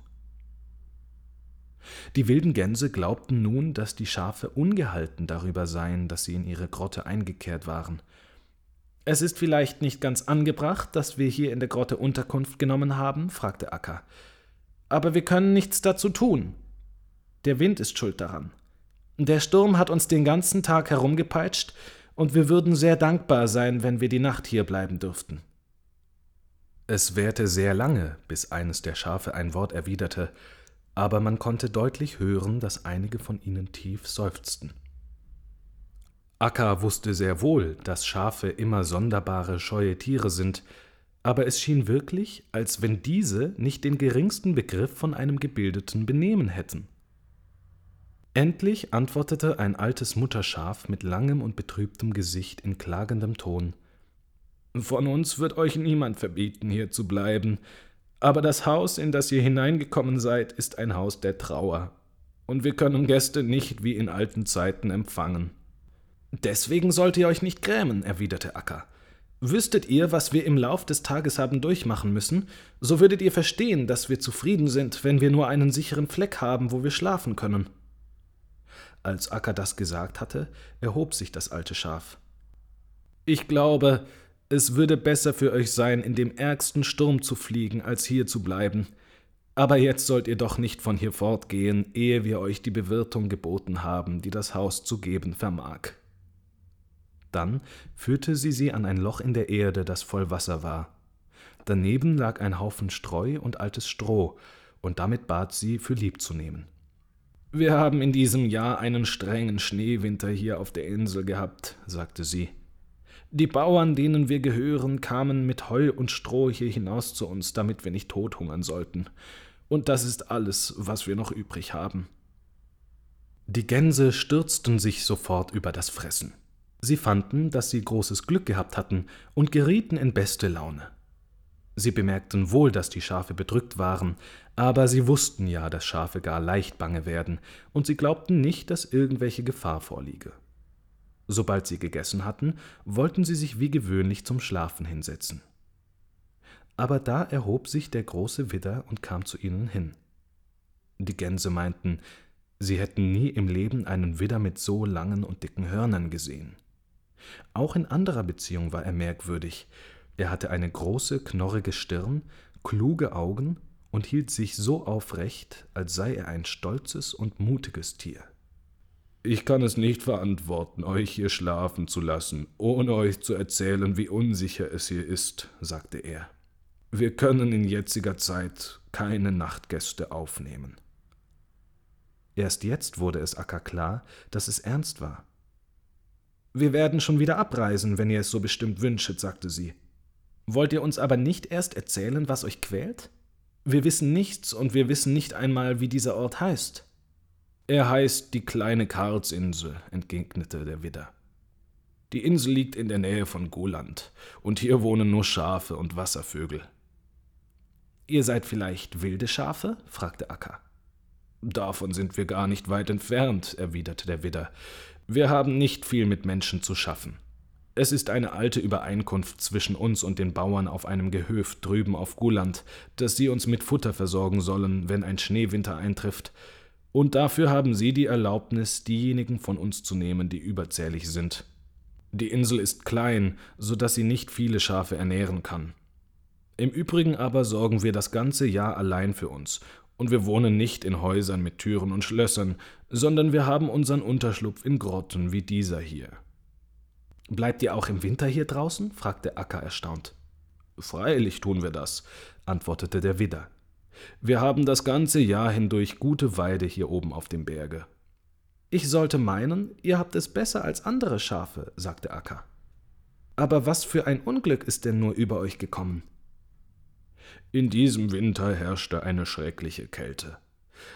Die wilden Gänse glaubten nun, dass die Schafe ungehalten darüber seien, dass sie in ihre Grotte eingekehrt waren. Es ist vielleicht nicht ganz angebracht, dass wir hier in der Grotte Unterkunft genommen haben? fragte Akka. Aber wir können nichts dazu tun. Der Wind ist schuld daran. Der Sturm hat uns den ganzen Tag herumgepeitscht, und wir würden sehr dankbar sein, wenn wir die Nacht hier bleiben dürften. Es währte sehr lange, bis eines der Schafe ein Wort erwiderte, aber man konnte deutlich hören, dass einige von ihnen tief seufzten. Akka wusste sehr wohl, dass Schafe immer sonderbare, scheue Tiere sind, aber es schien wirklich, als wenn diese nicht den geringsten Begriff von einem gebildeten Benehmen hätten. Endlich antwortete ein altes Mutterschaf mit langem und betrübtem Gesicht in klagendem Ton von uns wird euch niemand verbieten, hier zu bleiben, aber das Haus, in das ihr hineingekommen seid, ist ein Haus der Trauer, und wir können Gäste nicht wie in alten Zeiten empfangen. Deswegen sollt ihr euch nicht grämen, erwiderte Akka. Wüsstet ihr, was wir im Lauf des Tages haben durchmachen müssen, so würdet ihr verstehen, dass wir zufrieden sind, wenn wir nur einen sicheren Fleck haben, wo wir schlafen können. Als Akka das gesagt hatte, erhob sich das alte Schaf. Ich glaube, es würde besser für euch sein, in dem ärgsten Sturm zu fliegen, als hier zu bleiben. Aber jetzt sollt ihr doch nicht von hier fortgehen, ehe wir euch die Bewirtung geboten haben, die das Haus zu geben vermag. Dann führte sie sie an ein Loch in der Erde, das voll Wasser war. Daneben lag ein Haufen Streu und altes Stroh, und damit bat sie, für lieb zu nehmen. Wir haben in diesem Jahr einen strengen Schneewinter hier auf der Insel gehabt, sagte sie. Die Bauern, denen wir gehören, kamen mit Heu und Stroh hier hinaus zu uns, damit wir nicht tothungern sollten. Und das ist alles, was wir noch übrig haben. Die Gänse stürzten sich sofort über das Fressen. Sie fanden, dass sie großes Glück gehabt hatten und gerieten in beste Laune. Sie bemerkten wohl, dass die Schafe bedrückt waren, aber sie wussten ja, dass Schafe gar leicht bange werden, und sie glaubten nicht, dass irgendwelche Gefahr vorliege. Sobald sie gegessen hatten, wollten sie sich wie gewöhnlich zum Schlafen hinsetzen. Aber da erhob sich der große Widder und kam zu ihnen hin. Die Gänse meinten, sie hätten nie im Leben einen Widder mit so langen und dicken Hörnern gesehen. Auch in anderer Beziehung war er merkwürdig, er hatte eine große, knorrige Stirn, kluge Augen und hielt sich so aufrecht, als sei er ein stolzes und mutiges Tier. Ich kann es nicht verantworten, euch hier schlafen zu lassen, ohne euch zu erzählen, wie unsicher es hier ist, sagte er. Wir können in jetziger Zeit keine Nachtgäste aufnehmen. Erst jetzt wurde es Akka klar, dass es ernst war. Wir werden schon wieder abreisen, wenn ihr es so bestimmt wünschet, sagte sie. Wollt ihr uns aber nicht erst erzählen, was euch quält? Wir wissen nichts und wir wissen nicht einmal, wie dieser Ort heißt. Er heißt die kleine Karlsinsel, entgegnete der Widder. Die Insel liegt in der Nähe von Goland, und hier wohnen nur Schafe und Wasservögel. Ihr seid vielleicht wilde Schafe? fragte Akka. Davon sind wir gar nicht weit entfernt, erwiderte der Widder. Wir haben nicht viel mit Menschen zu schaffen. Es ist eine alte Übereinkunft zwischen uns und den Bauern auf einem Gehöft drüben auf Guland, dass sie uns mit Futter versorgen sollen, wenn ein Schneewinter eintrifft, und dafür haben sie die Erlaubnis, diejenigen von uns zu nehmen, die überzählig sind. Die Insel ist klein, so dass sie nicht viele Schafe ernähren kann. Im Übrigen aber sorgen wir das ganze Jahr allein für uns, und wir wohnen nicht in Häusern mit Türen und Schlössern, sondern wir haben unseren Unterschlupf in Grotten wie dieser hier. Bleibt ihr auch im Winter hier draußen? fragte Akka erstaunt. Freilich tun wir das, antwortete der Widder. Wir haben das ganze Jahr hindurch gute Weide hier oben auf dem Berge. Ich sollte meinen, ihr habt es besser als andere Schafe, sagte Akka. Aber was für ein Unglück ist denn nur über euch gekommen? In diesem Winter herrschte eine schreckliche Kälte.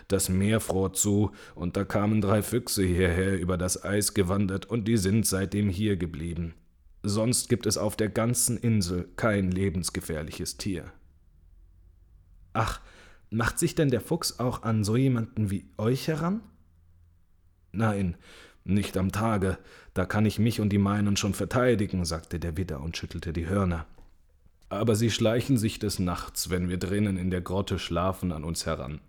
Das Meer fror zu, und da kamen drei Füchse hierher über das Eis gewandert, und die sind seitdem hier geblieben. Sonst gibt es auf der ganzen Insel kein lebensgefährliches Tier. Ach, macht sich denn der Fuchs auch an so jemanden wie euch heran? Nein, nicht am Tage, da kann ich mich und die meinen schon verteidigen, sagte der Widder und schüttelte die Hörner. Aber sie schleichen sich des Nachts, wenn wir drinnen in der Grotte schlafen, an uns heran.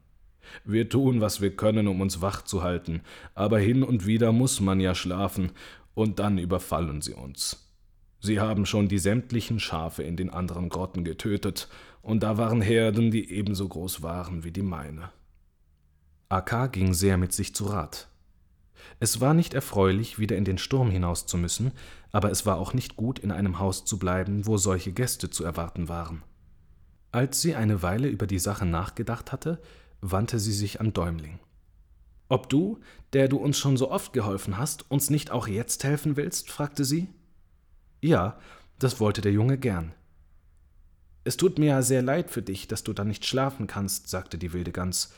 Wir tun, was wir können, um uns wach zu halten, aber hin und wieder muss man ja schlafen, und dann überfallen sie uns. Sie haben schon die sämtlichen Schafe in den anderen Grotten getötet, und da waren Herden, die ebenso groß waren wie die meine. Akka ging sehr mit sich zu Rat. Es war nicht erfreulich, wieder in den Sturm hinaus zu müssen, aber es war auch nicht gut, in einem Haus zu bleiben, wo solche Gäste zu erwarten waren. Als sie eine Weile über die Sache nachgedacht hatte, wandte sie sich an Däumling. Ob du, der du uns schon so oft geholfen hast, uns nicht auch jetzt helfen willst? fragte sie. Ja, das wollte der Junge gern. Es tut mir ja sehr leid für dich, dass du da nicht schlafen kannst, sagte die wilde Gans.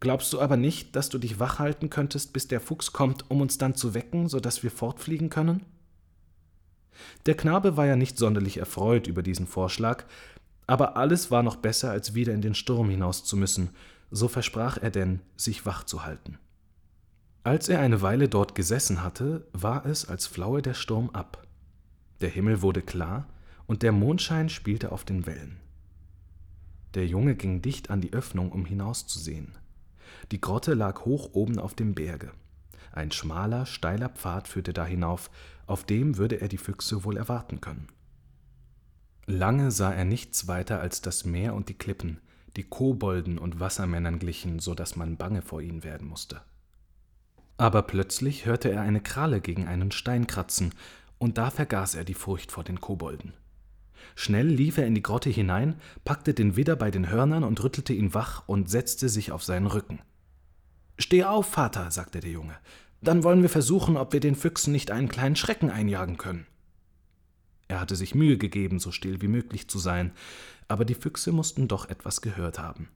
Glaubst du aber nicht, dass du dich wach halten könntest, bis der Fuchs kommt, um uns dann zu wecken, so dass wir fortfliegen können? Der Knabe war ja nicht sonderlich erfreut über diesen Vorschlag, aber alles war noch besser, als wieder in den Sturm hinaus zu müssen, so versprach er denn, sich wach zu halten. Als er eine Weile dort gesessen hatte, war es, als flaue der Sturm ab. Der Himmel wurde klar, und der Mondschein spielte auf den Wellen. Der Junge ging dicht an die Öffnung, um hinauszusehen. Die Grotte lag hoch oben auf dem Berge. Ein schmaler, steiler Pfad führte da hinauf, auf dem würde er die Füchse wohl erwarten können. Lange sah er nichts weiter als das Meer und die Klippen, die Kobolden und Wassermännern glichen, so dass man bange vor ihnen werden musste. Aber plötzlich hörte er eine Kralle gegen einen Stein kratzen, und da vergaß er die Furcht vor den Kobolden. Schnell lief er in die Grotte hinein, packte den Widder bei den Hörnern und rüttelte ihn wach und setzte sich auf seinen Rücken. Steh auf, Vater, sagte der Junge. Dann wollen wir versuchen, ob wir den Füchsen nicht einen kleinen Schrecken einjagen können. Er hatte sich Mühe gegeben, so still wie möglich zu sein, aber die Füchse mussten doch etwas gehört haben.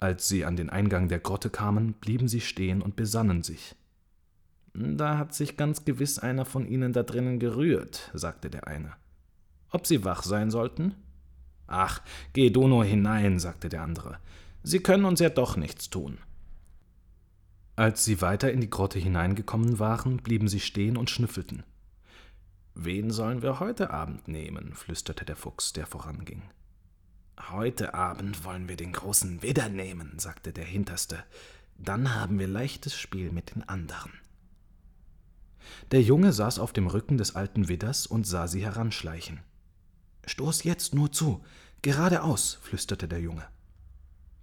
Als sie an den Eingang der Grotte kamen, blieben sie stehen und besannen sich. Da hat sich ganz gewiss einer von ihnen da drinnen gerührt, sagte der eine. Ob sie wach sein sollten? Ach, geh du nur hinein, sagte der andere. Sie können uns ja doch nichts tun. Als sie weiter in die Grotte hineingekommen waren, blieben sie stehen und schnüffelten. Wen sollen wir heute Abend nehmen? flüsterte der Fuchs, der voranging. Heute Abend wollen wir den großen Widder nehmen, sagte der Hinterste. Dann haben wir leichtes Spiel mit den anderen. Der Junge saß auf dem Rücken des alten Widders und sah sie heranschleichen. Stoß jetzt nur zu, geradeaus, flüsterte der Junge.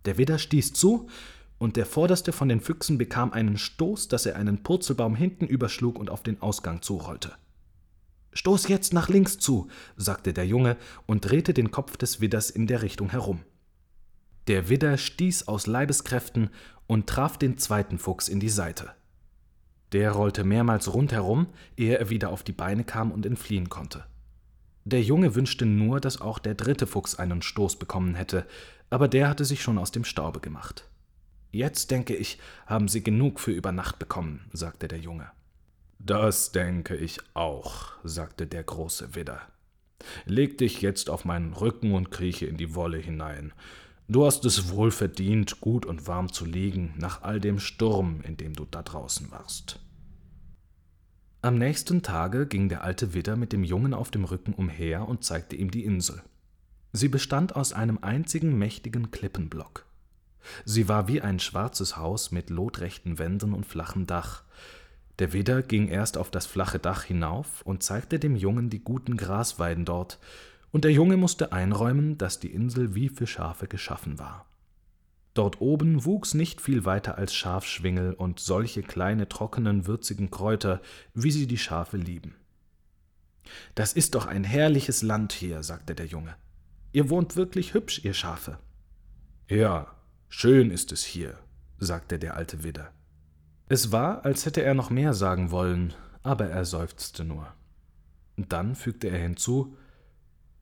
Der Widder stieß zu, und der vorderste von den Füchsen bekam einen Stoß, dass er einen Purzelbaum hinten überschlug und auf den Ausgang zurollte. Stoß jetzt nach links zu, sagte der Junge und drehte den Kopf des Widders in der Richtung herum. Der Widder stieß aus Leibeskräften und traf den zweiten Fuchs in die Seite. Der rollte mehrmals rundherum, ehe er wieder auf die Beine kam und entfliehen konnte. Der Junge wünschte nur, dass auch der dritte Fuchs einen Stoß bekommen hätte, aber der hatte sich schon aus dem Staube gemacht. Jetzt, denke ich, haben Sie genug für über Nacht bekommen, sagte der Junge. Das denke ich auch, sagte der große Widder. Leg dich jetzt auf meinen Rücken und krieche in die Wolle hinein. Du hast es wohl verdient, gut und warm zu liegen, nach all dem Sturm, in dem du da draußen warst. Am nächsten Tage ging der alte Widder mit dem Jungen auf dem Rücken umher und zeigte ihm die Insel. Sie bestand aus einem einzigen mächtigen Klippenblock. Sie war wie ein schwarzes Haus mit lotrechten Wänden und flachem Dach, der Widder ging erst auf das flache Dach hinauf und zeigte dem Jungen die guten Grasweiden dort, und der Junge musste einräumen, dass die Insel wie für Schafe geschaffen war. Dort oben wuchs nicht viel weiter als Schafschwingel und solche kleine trockenen, würzigen Kräuter, wie sie die Schafe lieben. Das ist doch ein herrliches Land hier, sagte der Junge. Ihr wohnt wirklich hübsch, ihr Schafe. Ja, schön ist es hier, sagte der alte Widder. Es war, als hätte er noch mehr sagen wollen, aber er seufzte nur. Dann fügte er hinzu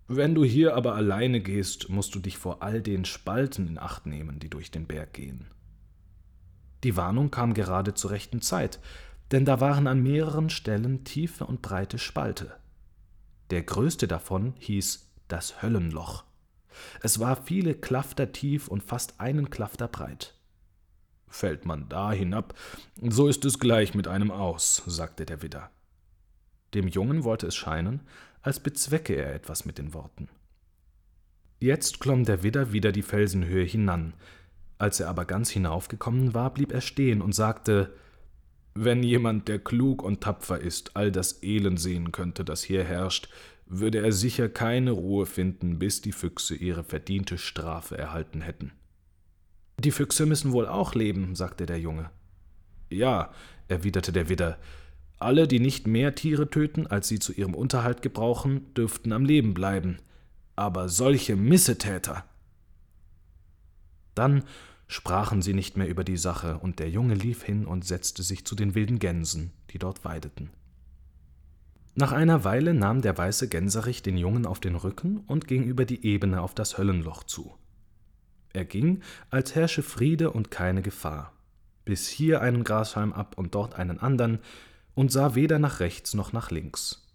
Wenn du hier aber alleine gehst, musst du dich vor all den Spalten in Acht nehmen, die durch den Berg gehen. Die Warnung kam gerade zur rechten Zeit, denn da waren an mehreren Stellen tiefe und breite Spalte. Der größte davon hieß das Höllenloch. Es war viele Klafter tief und fast einen Klafter breit. Fällt man da hinab, so ist es gleich mit einem aus, sagte der Widder. Dem Jungen wollte es scheinen, als bezwecke er etwas mit den Worten. Jetzt klomm der Widder wieder die Felsenhöhe hinan. Als er aber ganz hinaufgekommen war, blieb er stehen und sagte Wenn jemand, der klug und tapfer ist, all das Elend sehen könnte, das hier herrscht, würde er sicher keine Ruhe finden, bis die Füchse ihre verdiente Strafe erhalten hätten. Die Füchse müssen wohl auch leben, sagte der Junge. Ja, erwiderte der Widder, alle, die nicht mehr Tiere töten, als sie zu ihrem Unterhalt gebrauchen, dürften am Leben bleiben. Aber solche Missetäter. Dann sprachen sie nicht mehr über die Sache, und der Junge lief hin und setzte sich zu den wilden Gänsen, die dort weideten. Nach einer Weile nahm der weiße Gänserich den Jungen auf den Rücken und ging über die Ebene auf das Höllenloch zu. Er ging, als herrsche Friede und keine Gefahr, bis hier einen Grashalm ab und dort einen andern, und sah weder nach rechts noch nach links.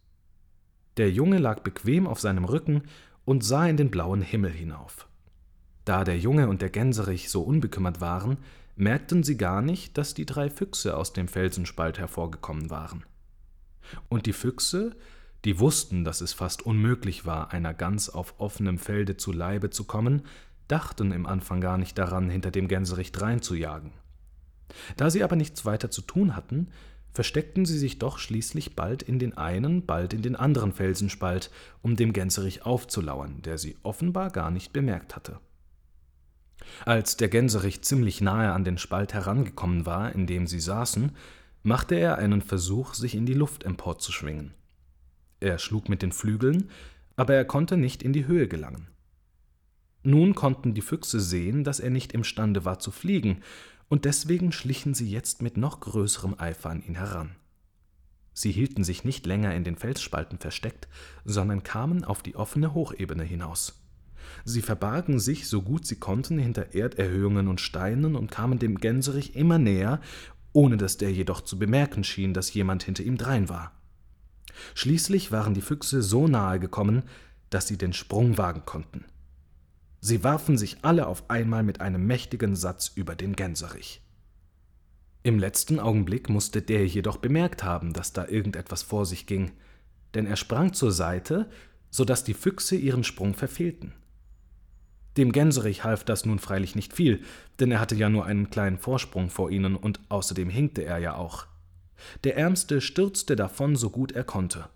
Der Junge lag bequem auf seinem Rücken und sah in den blauen Himmel hinauf. Da der Junge und der Gänserich so unbekümmert waren, merkten sie gar nicht, dass die drei Füchse aus dem Felsenspalt hervorgekommen waren. Und die Füchse, die wussten, dass es fast unmöglich war, einer Gans auf offenem Felde zu Leibe zu kommen, dachten im Anfang gar nicht daran, hinter dem Gänserich dreinzujagen. Da sie aber nichts weiter zu tun hatten, versteckten sie sich doch schließlich bald in den einen, bald in den anderen Felsenspalt, um dem Gänserich aufzulauern, der sie offenbar gar nicht bemerkt hatte. Als der Gänserich ziemlich nahe an den Spalt herangekommen war, in dem sie saßen, machte er einen Versuch, sich in die Luft emporzuschwingen. Er schlug mit den Flügeln, aber er konnte nicht in die Höhe gelangen. Nun konnten die Füchse sehen, dass er nicht imstande war zu fliegen, und deswegen schlichen sie jetzt mit noch größerem Eifer an ihn heran. Sie hielten sich nicht länger in den Felsspalten versteckt, sondern kamen auf die offene Hochebene hinaus. Sie verbargen sich, so gut sie konnten, hinter Erderhöhungen und Steinen und kamen dem Gänserich immer näher, ohne dass der jedoch zu bemerken schien, dass jemand hinter ihm drein war. Schließlich waren die Füchse so nahe gekommen, dass sie den Sprung wagen konnten. Sie warfen sich alle auf einmal mit einem mächtigen Satz über den Gänserich. Im letzten Augenblick musste der jedoch bemerkt haben, dass da irgendetwas vor sich ging, denn er sprang zur Seite, so dass die Füchse ihren Sprung verfehlten. Dem Gänserich half das nun freilich nicht viel, denn er hatte ja nur einen kleinen Vorsprung vor ihnen und außerdem hinkte er ja auch. Der Ärmste stürzte davon so gut er konnte.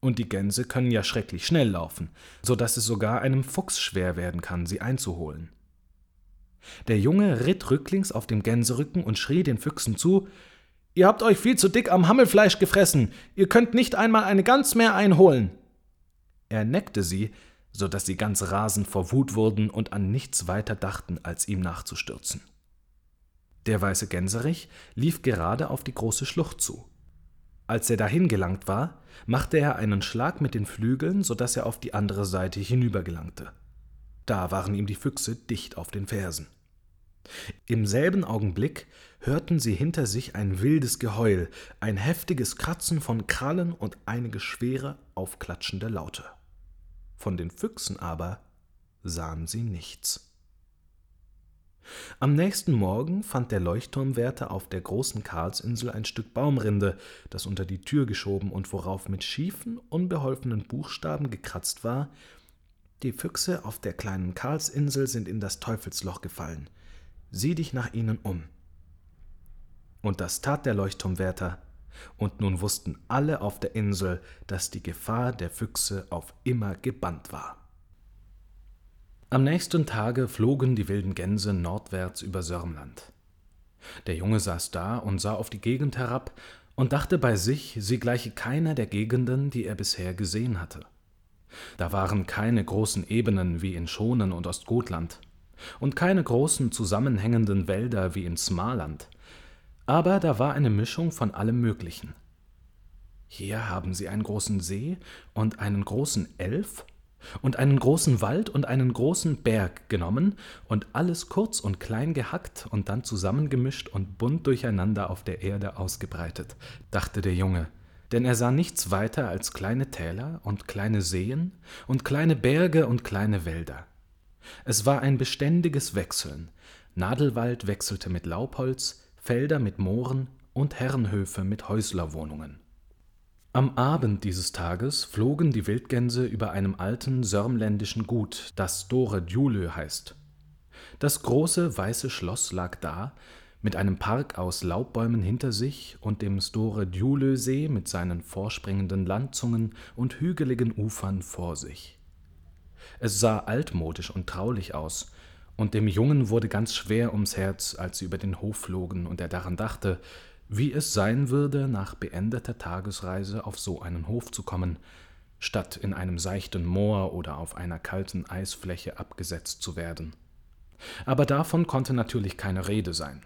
Und die Gänse können ja schrecklich schnell laufen, so dass es sogar einem Fuchs schwer werden kann, sie einzuholen. Der Junge ritt rücklings auf dem Gänserücken und schrie den Füchsen zu Ihr habt euch viel zu dick am Hammelfleisch gefressen, ihr könnt nicht einmal eine Gans mehr einholen. Er neckte sie, so dass sie ganz rasend vor Wut wurden und an nichts weiter dachten, als ihm nachzustürzen. Der weiße Gänserich lief gerade auf die große Schlucht zu. Als er dahin gelangt war, machte er einen Schlag mit den Flügeln, so dass er auf die andere Seite hinübergelangte. Da waren ihm die Füchse dicht auf den Fersen. Im selben Augenblick hörten sie hinter sich ein wildes Geheul, ein heftiges Kratzen von Krallen und einige schwere, aufklatschende Laute. Von den Füchsen aber sahen sie nichts. Am nächsten Morgen fand der Leuchtturmwärter auf der großen Karlsinsel ein Stück Baumrinde, das unter die Tür geschoben und worauf mit schiefen, unbeholfenen Buchstaben gekratzt war Die Füchse auf der kleinen Karlsinsel sind in das Teufelsloch gefallen. Sieh dich nach ihnen um. Und das tat der Leuchtturmwärter, und nun wussten alle auf der Insel, dass die Gefahr der Füchse auf immer gebannt war. Am nächsten Tage flogen die wilden Gänse nordwärts über Sörmland. Der Junge saß da und sah auf die Gegend herab und dachte bei sich, sie gleiche keiner der Gegenden, die er bisher gesehen hatte. Da waren keine großen Ebenen wie in Schonen und Ostgotland und keine großen zusammenhängenden Wälder wie in Smaland, aber da war eine Mischung von allem Möglichen. Hier haben sie einen großen See und einen großen Elf und einen großen Wald und einen großen Berg genommen und alles kurz und klein gehackt und dann zusammengemischt und bunt durcheinander auf der Erde ausgebreitet, dachte der Junge, denn er sah nichts weiter als kleine Täler und kleine Seen und kleine Berge und kleine Wälder. Es war ein beständiges Wechseln, Nadelwald wechselte mit Laubholz, Felder mit Mooren und Herrenhöfe mit Häuslerwohnungen. Am Abend dieses Tages flogen die Wildgänse über einem alten sörmländischen Gut, das Store Djulö heißt. Das große weiße Schloss lag da, mit einem Park aus Laubbäumen hinter sich und dem Store Djulö-See mit seinen vorspringenden Landzungen und hügeligen Ufern vor sich. Es sah altmodisch und traulich aus, und dem Jungen wurde ganz schwer ums Herz, als sie über den Hof flogen und er daran dachte, wie es sein würde, nach beendeter Tagesreise auf so einen Hof zu kommen, statt in einem seichten Moor oder auf einer kalten Eisfläche abgesetzt zu werden. Aber davon konnte natürlich keine Rede sein.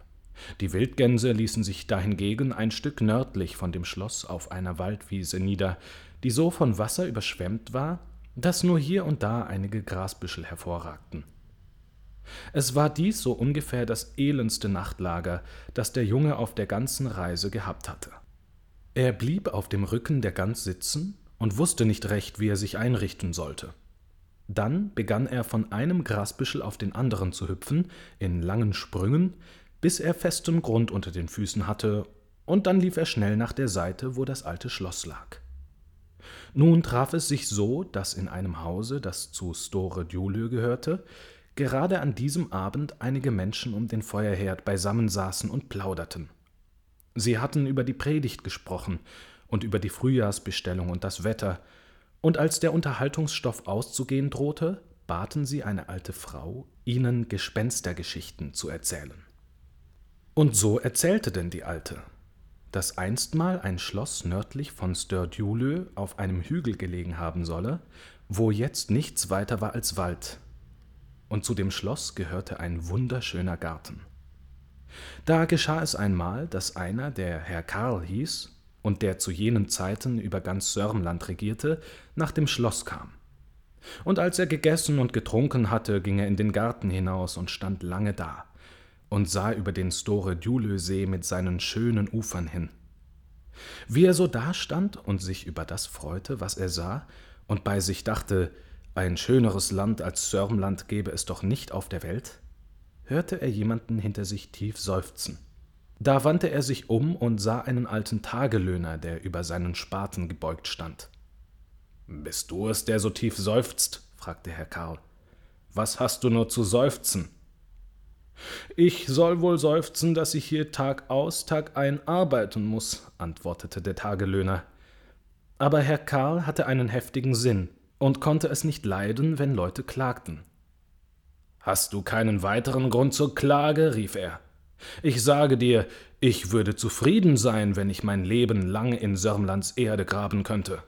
Die Wildgänse ließen sich dahingegen ein Stück nördlich von dem Schloss auf einer Waldwiese nieder, die so von Wasser überschwemmt war, dass nur hier und da einige Grasbüschel hervorragten. Es war dies so ungefähr das elendste Nachtlager, das der Junge auf der ganzen Reise gehabt hatte. Er blieb auf dem Rücken der Gans sitzen und wusste nicht recht, wie er sich einrichten sollte. Dann begann er von einem Grasbüschel auf den anderen zu hüpfen, in langen Sprüngen, bis er festen Grund unter den Füßen hatte, und dann lief er schnell nach der Seite, wo das alte Schloss lag. Nun traf es sich so, dass in einem Hause, das zu Store Djulö gehörte, gerade an diesem Abend einige Menschen um den Feuerherd beisammen saßen und plauderten. Sie hatten über die Predigt gesprochen und über die Frühjahrsbestellung und das Wetter, und als der Unterhaltungsstoff auszugehen drohte, baten sie eine alte Frau, ihnen Gespenstergeschichten zu erzählen. Und so erzählte denn die Alte, dass einstmal ein Schloss nördlich von Sturdulö auf einem Hügel gelegen haben solle, wo jetzt nichts weiter war als Wald, und zu dem Schloss gehörte ein wunderschöner Garten. Da geschah es einmal, dass einer, der Herr Karl hieß und der zu jenen Zeiten über ganz Sörmland regierte, nach dem Schloss kam. Und als er gegessen und getrunken hatte, ging er in den Garten hinaus und stand lange da und sah über den Store Djulö-See mit seinen schönen Ufern hin. Wie er so dastand und sich über das freute, was er sah, und bei sich dachte, ein schöneres Land als Sörmland gäbe es doch nicht auf der Welt, hörte er jemanden hinter sich tief seufzen. Da wandte er sich um und sah einen alten Tagelöhner, der über seinen Spaten gebeugt stand. Bist du es, der so tief seufzt? fragte Herr Karl. Was hast du nur zu seufzen? Ich soll wohl seufzen, dass ich hier Tag aus, Tag ein arbeiten muss, antwortete der Tagelöhner. Aber Herr Karl hatte einen heftigen Sinn und konnte es nicht leiden, wenn Leute klagten. Hast du keinen weiteren Grund zur Klage? rief er. Ich sage dir, ich würde zufrieden sein, wenn ich mein Leben lange in Sörmlands Erde graben könnte.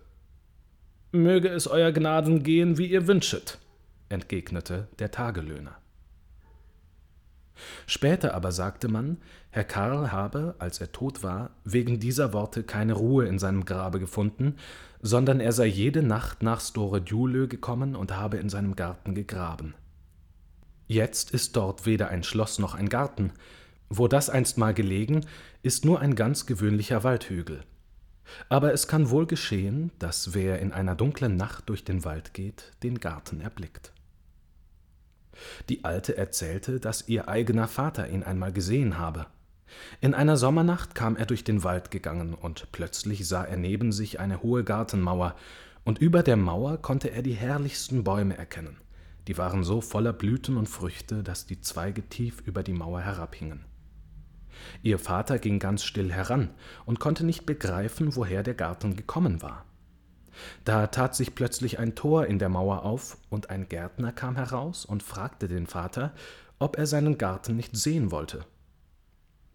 Möge es euer Gnaden gehen, wie ihr wünschet, entgegnete der Tagelöhner. Später aber sagte man, Herr Karl habe, als er tot war, wegen dieser Worte keine Ruhe in seinem Grabe gefunden, sondern er sei jede Nacht nach Store Djulö gekommen und habe in seinem Garten gegraben. Jetzt ist dort weder ein Schloss noch ein Garten, wo das einst mal gelegen, ist nur ein ganz gewöhnlicher Waldhügel. Aber es kann wohl geschehen, dass wer in einer dunklen Nacht durch den Wald geht, den Garten erblickt. Die Alte erzählte, dass ihr eigener Vater ihn einmal gesehen habe. In einer Sommernacht kam er durch den Wald gegangen, und plötzlich sah er neben sich eine hohe Gartenmauer, und über der Mauer konnte er die herrlichsten Bäume erkennen. Die waren so voller Blüten und Früchte, dass die Zweige tief über die Mauer herabhingen. Ihr Vater ging ganz still heran und konnte nicht begreifen, woher der Garten gekommen war. Da tat sich plötzlich ein Tor in der Mauer auf, und ein Gärtner kam heraus und fragte den Vater, ob er seinen Garten nicht sehen wollte.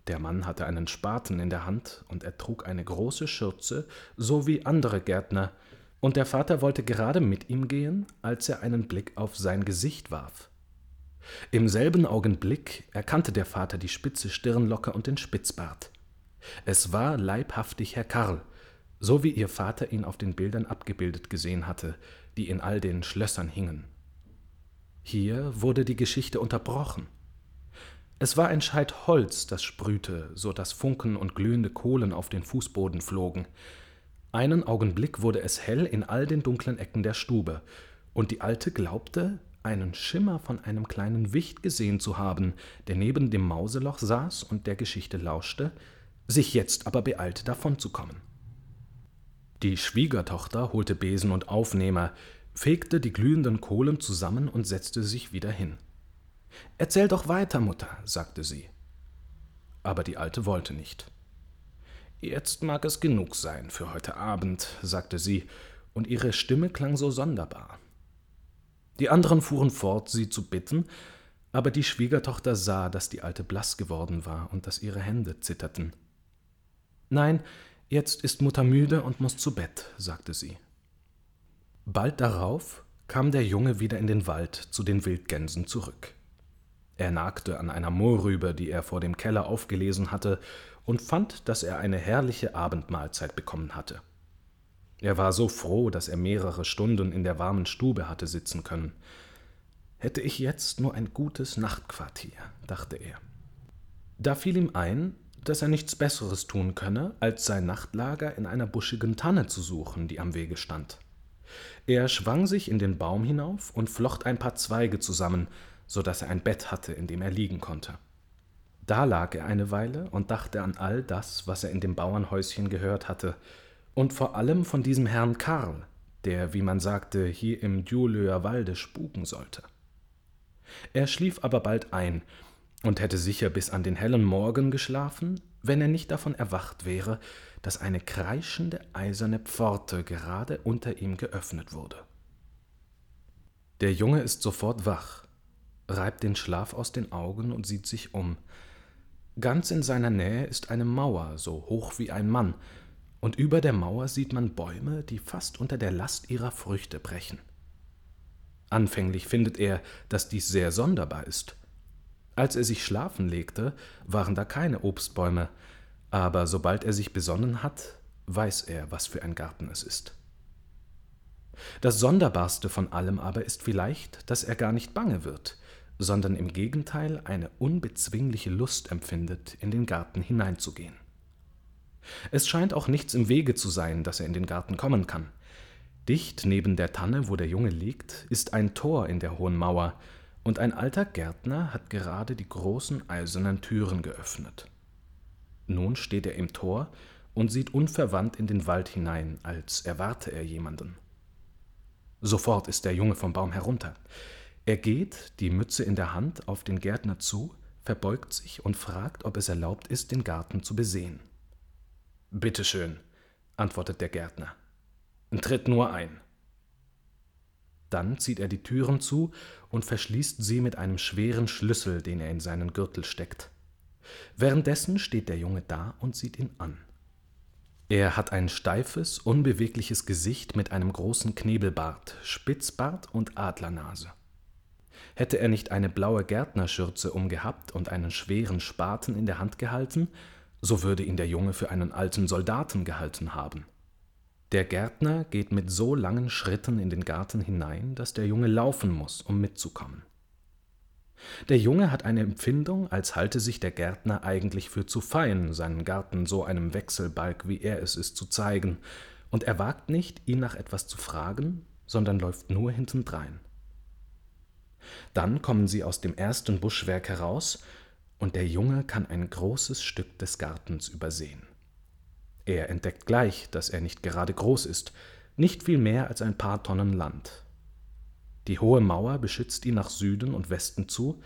Der Mann hatte einen Spaten in der Hand, und er trug eine große Schürze, so wie andere Gärtner, und der Vater wollte gerade mit ihm gehen, als er einen Blick auf sein Gesicht warf. Im selben Augenblick erkannte der Vater die spitze Stirnlocke und den Spitzbart. Es war leibhaftig Herr Karl, so wie ihr Vater ihn auf den Bildern abgebildet gesehen hatte, die in all den Schlössern hingen. Hier wurde die Geschichte unterbrochen. Es war ein Scheit Holz, das sprühte, so dass Funken und glühende Kohlen auf den Fußboden flogen. Einen Augenblick wurde es hell in all den dunklen Ecken der Stube, und die Alte glaubte, einen Schimmer von einem kleinen Wicht gesehen zu haben, der neben dem Mauseloch saß und der Geschichte lauschte, sich jetzt aber beeilte, davonzukommen. Die Schwiegertochter holte Besen und Aufnehmer, fegte die glühenden Kohlen zusammen und setzte sich wieder hin. Erzähl doch weiter, Mutter, sagte sie. Aber die Alte wollte nicht. Jetzt mag es genug sein für heute Abend, sagte sie, und ihre Stimme klang so sonderbar. Die anderen fuhren fort, sie zu bitten, aber die Schwiegertochter sah, dass die Alte blass geworden war und dass ihre Hände zitterten. Nein, jetzt ist Mutter müde und muss zu Bett, sagte sie. Bald darauf kam der Junge wieder in den Wald zu den Wildgänsen zurück. Er nagte an einer Mohrrübe, die er vor dem Keller aufgelesen hatte, und fand, dass er eine herrliche Abendmahlzeit bekommen hatte. Er war so froh, dass er mehrere Stunden in der warmen Stube hatte sitzen können. Hätte ich jetzt nur ein gutes Nachtquartier, dachte er. Da fiel ihm ein, dass er nichts Besseres tun könne, als sein Nachtlager in einer buschigen Tanne zu suchen, die am Wege stand. Er schwang sich in den Baum hinauf und flocht ein paar Zweige zusammen, so dass er ein Bett hatte, in dem er liegen konnte. Da lag er eine Weile und dachte an all das, was er in dem Bauernhäuschen gehört hatte, und vor allem von diesem Herrn Karl, der, wie man sagte, hier im Djulöer Walde spuken sollte. Er schlief aber bald ein und hätte sicher bis an den hellen Morgen geschlafen, wenn er nicht davon erwacht wäre, dass eine kreischende eiserne Pforte gerade unter ihm geöffnet wurde. Der Junge ist sofort wach, reibt den Schlaf aus den Augen und sieht sich um. Ganz in seiner Nähe ist eine Mauer, so hoch wie ein Mann, und über der Mauer sieht man Bäume, die fast unter der Last ihrer Früchte brechen. Anfänglich findet er, dass dies sehr sonderbar ist. Als er sich schlafen legte, waren da keine Obstbäume, aber sobald er sich besonnen hat, weiß er, was für ein Garten es ist. Das Sonderbarste von allem aber ist vielleicht, dass er gar nicht bange wird, sondern im Gegenteil eine unbezwingliche Lust empfindet, in den Garten hineinzugehen. Es scheint auch nichts im Wege zu sein, dass er in den Garten kommen kann. Dicht neben der Tanne, wo der Junge liegt, ist ein Tor in der hohen Mauer, und ein alter Gärtner hat gerade die großen eisernen Türen geöffnet. Nun steht er im Tor und sieht unverwandt in den Wald hinein, als erwarte er jemanden. Sofort ist der Junge vom Baum herunter. Er geht, die Mütze in der Hand, auf den Gärtner zu, verbeugt sich und fragt, ob es erlaubt ist, den Garten zu besehen. Bitte schön, antwortet der Gärtner. Tritt nur ein. Dann zieht er die Türen zu und verschließt sie mit einem schweren Schlüssel, den er in seinen Gürtel steckt. Währenddessen steht der Junge da und sieht ihn an. Er hat ein steifes, unbewegliches Gesicht mit einem großen Knebelbart, Spitzbart und Adlernase. Hätte er nicht eine blaue Gärtnerschürze umgehabt und einen schweren Spaten in der Hand gehalten, so würde ihn der Junge für einen alten Soldaten gehalten haben. Der Gärtner geht mit so langen Schritten in den Garten hinein, dass der Junge laufen muss, um mitzukommen. Der Junge hat eine Empfindung, als halte sich der Gärtner eigentlich für zu fein, seinen Garten so einem Wechselbalg, wie er es ist, zu zeigen, und er wagt nicht, ihn nach etwas zu fragen, sondern läuft nur hintendrein. Dann kommen sie aus dem ersten Buschwerk heraus, und der Junge kann ein großes Stück des Gartens übersehen. Er entdeckt gleich, dass er nicht gerade groß ist, nicht viel mehr als ein paar Tonnen Land. Die hohe Mauer beschützt ihn nach Süden und Westen zu,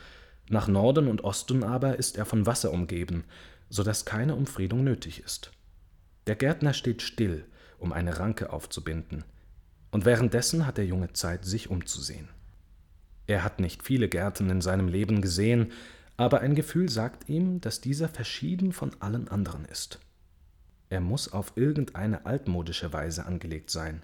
nach Norden und Osten aber ist er von Wasser umgeben, so dass keine Umfriedung nötig ist. Der Gärtner steht still, um eine Ranke aufzubinden, und währenddessen hat der Junge Zeit, sich umzusehen. Er hat nicht viele Gärten in seinem Leben gesehen, aber ein Gefühl sagt ihm, dass dieser verschieden von allen anderen ist. Er muss auf irgendeine altmodische Weise angelegt sein.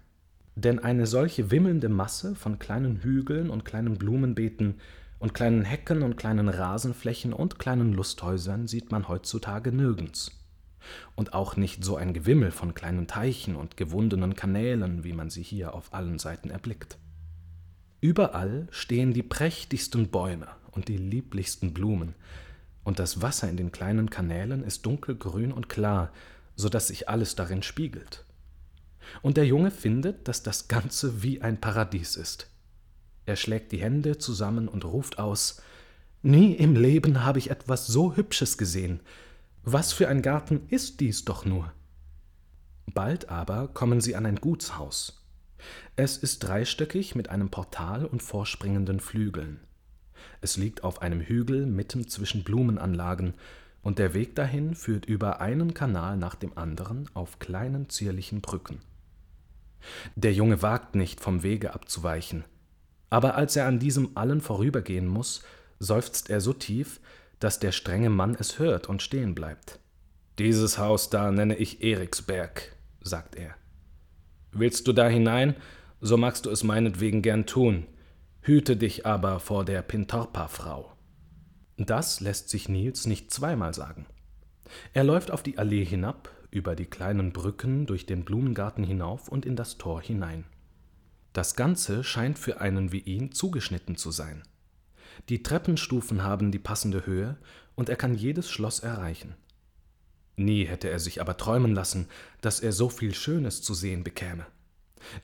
Denn eine solche wimmelnde Masse von kleinen Hügeln und kleinen Blumenbeeten und kleinen Hecken und kleinen Rasenflächen und kleinen Lusthäusern sieht man heutzutage nirgends. Und auch nicht so ein Gewimmel von kleinen Teichen und gewundenen Kanälen, wie man sie hier auf allen Seiten erblickt. Überall stehen die prächtigsten Bäume und die lieblichsten Blumen, und das Wasser in den kleinen Kanälen ist dunkelgrün und klar, so dass sich alles darin spiegelt. Und der Junge findet, dass das Ganze wie ein Paradies ist. Er schlägt die Hände zusammen und ruft aus Nie im Leben habe ich etwas so Hübsches gesehen. Was für ein Garten ist dies doch nur? Bald aber kommen sie an ein Gutshaus. Es ist dreistöckig mit einem Portal und vorspringenden Flügeln. Es liegt auf einem Hügel mitten zwischen Blumenanlagen, und der Weg dahin führt über einen Kanal nach dem anderen auf kleinen zierlichen Brücken. Der Junge wagt nicht, vom Wege abzuweichen, aber als er an diesem allen vorübergehen muss, seufzt er so tief, dass der strenge Mann es hört und stehen bleibt. Dieses Haus da nenne ich Eriksberg, sagt er. Willst du da hinein, so magst du es meinetwegen gern tun, hüte dich aber vor der Pintorpa-Frau. Das lässt sich Nils nicht zweimal sagen. Er läuft auf die Allee hinab, über die kleinen Brücken, durch den Blumengarten hinauf und in das Tor hinein. Das Ganze scheint für einen wie ihn zugeschnitten zu sein. Die Treppenstufen haben die passende Höhe, und er kann jedes Schloss erreichen. Nie hätte er sich aber träumen lassen, dass er so viel Schönes zu sehen bekäme.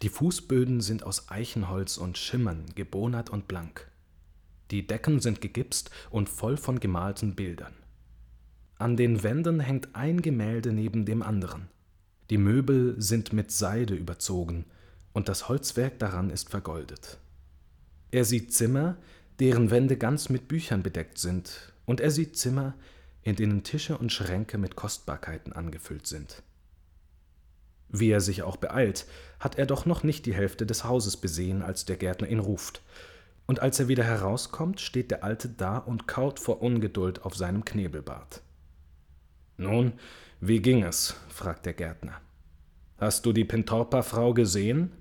Die Fußböden sind aus Eichenholz und schimmern, gebonert und blank. Die Decken sind gegipst und voll von gemalten Bildern. An den Wänden hängt ein Gemälde neben dem anderen. Die Möbel sind mit Seide überzogen, und das Holzwerk daran ist vergoldet. Er sieht Zimmer, deren Wände ganz mit Büchern bedeckt sind, und er sieht Zimmer, in denen Tische und Schränke mit Kostbarkeiten angefüllt sind. Wie er sich auch beeilt, hat er doch noch nicht die Hälfte des Hauses besehen, als der Gärtner ihn ruft. Und als er wieder herauskommt, steht der Alte da und kaut vor Ungeduld auf seinem Knebelbart. Nun, wie ging es? fragt der Gärtner. Hast du die Pentorpa-Frau gesehen?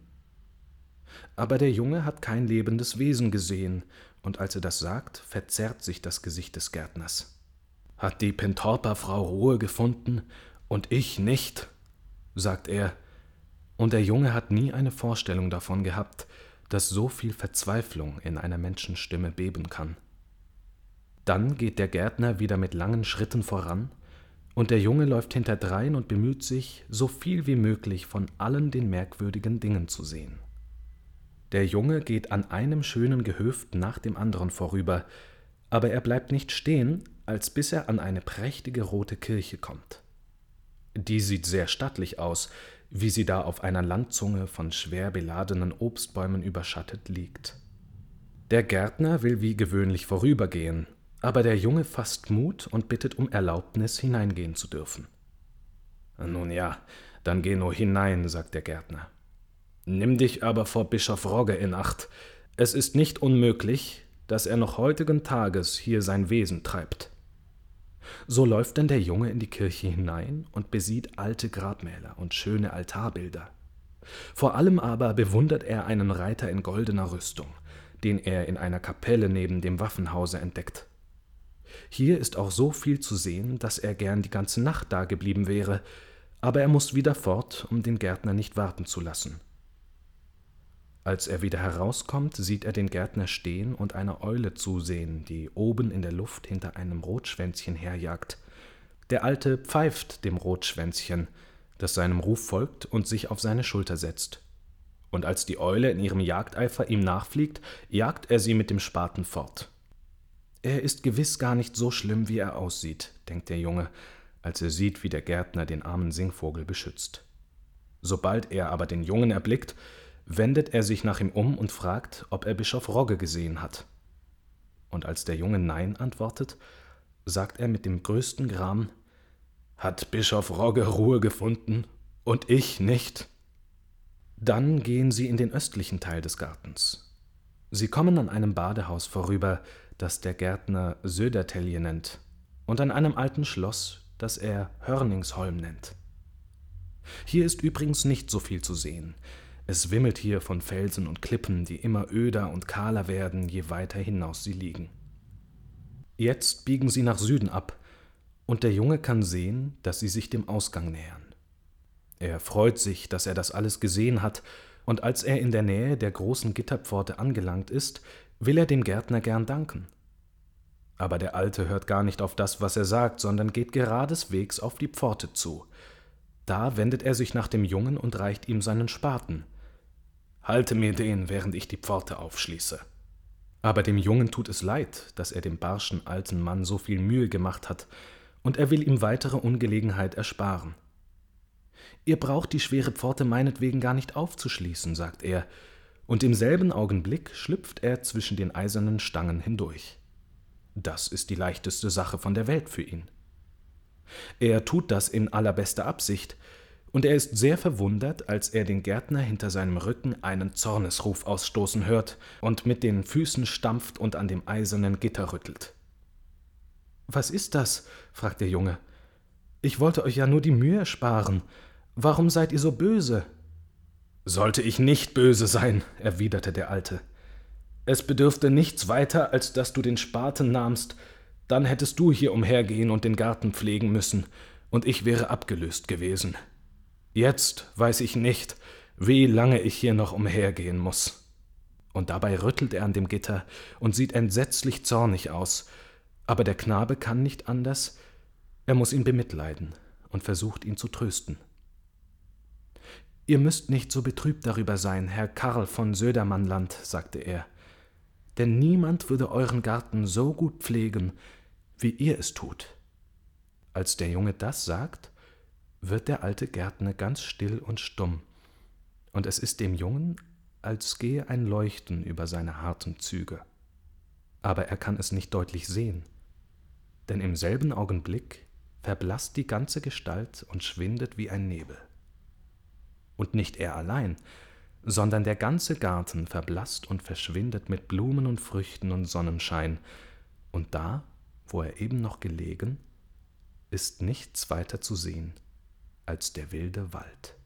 Aber der Junge hat kein lebendes Wesen gesehen, und als er das sagt, verzerrt sich das Gesicht des Gärtners. Hat die Pentorpa-Frau Ruhe gefunden und ich nicht, sagt er, und der Junge hat nie eine Vorstellung davon gehabt, dass so viel Verzweiflung in einer Menschenstimme beben kann. Dann geht der Gärtner wieder mit langen Schritten voran, und der Junge läuft hinterdrein und bemüht sich, so viel wie möglich von allen den merkwürdigen Dingen zu sehen. Der Junge geht an einem schönen Gehöft nach dem anderen vorüber, aber er bleibt nicht stehen, als bis er an eine prächtige rote Kirche kommt. Die sieht sehr stattlich aus, wie sie da auf einer Landzunge von schwer beladenen Obstbäumen überschattet liegt. Der Gärtner will wie gewöhnlich vorübergehen, aber der Junge fasst Mut und bittet um Erlaubnis, hineingehen zu dürfen. Nun ja, dann geh nur hinein, sagt der Gärtner. Nimm dich aber vor Bischof Rogge in Acht. Es ist nicht unmöglich, dass er noch heutigen Tages hier sein Wesen treibt. So läuft denn der Junge in die Kirche hinein und besieht alte Grabmäler und schöne Altarbilder. Vor allem aber bewundert er einen Reiter in goldener Rüstung, den er in einer Kapelle neben dem Waffenhause entdeckt. Hier ist auch so viel zu sehen, dass er gern die ganze Nacht dageblieben wäre, aber er muss wieder fort, um den Gärtner nicht warten zu lassen. Als er wieder herauskommt, sieht er den Gärtner stehen und einer Eule zusehen, die oben in der Luft hinter einem Rotschwänzchen herjagt. Der Alte pfeift dem Rotschwänzchen, das seinem Ruf folgt und sich auf seine Schulter setzt. Und als die Eule in ihrem Jagdeifer ihm nachfliegt, jagt er sie mit dem Spaten fort. Er ist gewiss gar nicht so schlimm, wie er aussieht, denkt der Junge, als er sieht, wie der Gärtner den armen Singvogel beschützt. Sobald er aber den Jungen erblickt, wendet er sich nach ihm um und fragt, ob er Bischof Rogge gesehen hat. Und als der Junge Nein antwortet, sagt er mit dem größten Gram, hat Bischof Rogge Ruhe gefunden und ich nicht? Dann gehen sie in den östlichen Teil des Gartens. Sie kommen an einem Badehaus vorüber, das der Gärtner Södertelje nennt, und an einem alten Schloss, das er Hörningsholm nennt. Hier ist übrigens nicht so viel zu sehen. Es wimmelt hier von Felsen und Klippen, die immer öder und kahler werden, je weiter hinaus sie liegen. Jetzt biegen sie nach Süden ab, und der Junge kann sehen, dass sie sich dem Ausgang nähern. Er freut sich, dass er das alles gesehen hat, und als er in der Nähe der großen Gitterpforte angelangt ist, will er dem Gärtner gern danken. Aber der Alte hört gar nicht auf das, was er sagt, sondern geht geradeswegs auf die Pforte zu. Da wendet er sich nach dem Jungen und reicht ihm seinen Spaten. Halte mir den, während ich die Pforte aufschließe. Aber dem Jungen tut es leid, dass er dem barschen alten Mann so viel Mühe gemacht hat, und er will ihm weitere Ungelegenheit ersparen. Ihr braucht die schwere Pforte meinetwegen gar nicht aufzuschließen, sagt er, und im selben Augenblick schlüpft er zwischen den eisernen Stangen hindurch. Das ist die leichteste Sache von der Welt für ihn. Er tut das in allerbester Absicht, und er ist sehr verwundert, als er den Gärtner hinter seinem Rücken einen Zornesruf ausstoßen hört und mit den Füßen stampft und an dem eisernen Gitter rüttelt. Was ist das? fragt der Junge. Ich wollte euch ja nur die Mühe sparen. Warum seid ihr so böse? Sollte ich nicht böse sein, erwiderte der Alte. Es bedürfte nichts weiter, als dass du den Spaten nahmst, dann hättest du hier umhergehen und den Garten pflegen müssen, und ich wäre abgelöst gewesen. Jetzt weiß ich nicht, wie lange ich hier noch umhergehen muss. Und dabei rüttelt er an dem Gitter und sieht entsetzlich zornig aus, aber der Knabe kann nicht anders, er muss ihn bemitleiden und versucht ihn zu trösten. Ihr müsst nicht so betrübt darüber sein, Herr Karl von Södermannland, sagte er, denn niemand würde euren Garten so gut pflegen, wie ihr es tut. Als der Junge das sagt, wird der alte Gärtner ganz still und stumm, und es ist dem Jungen, als gehe ein Leuchten über seine harten Züge. Aber er kann es nicht deutlich sehen, denn im selben Augenblick verblasst die ganze Gestalt und schwindet wie ein Nebel. Und nicht er allein, sondern der ganze Garten verblasst und verschwindet mit Blumen und Früchten und Sonnenschein, und da, wo er eben noch gelegen, ist nichts weiter zu sehen als der wilde Wald.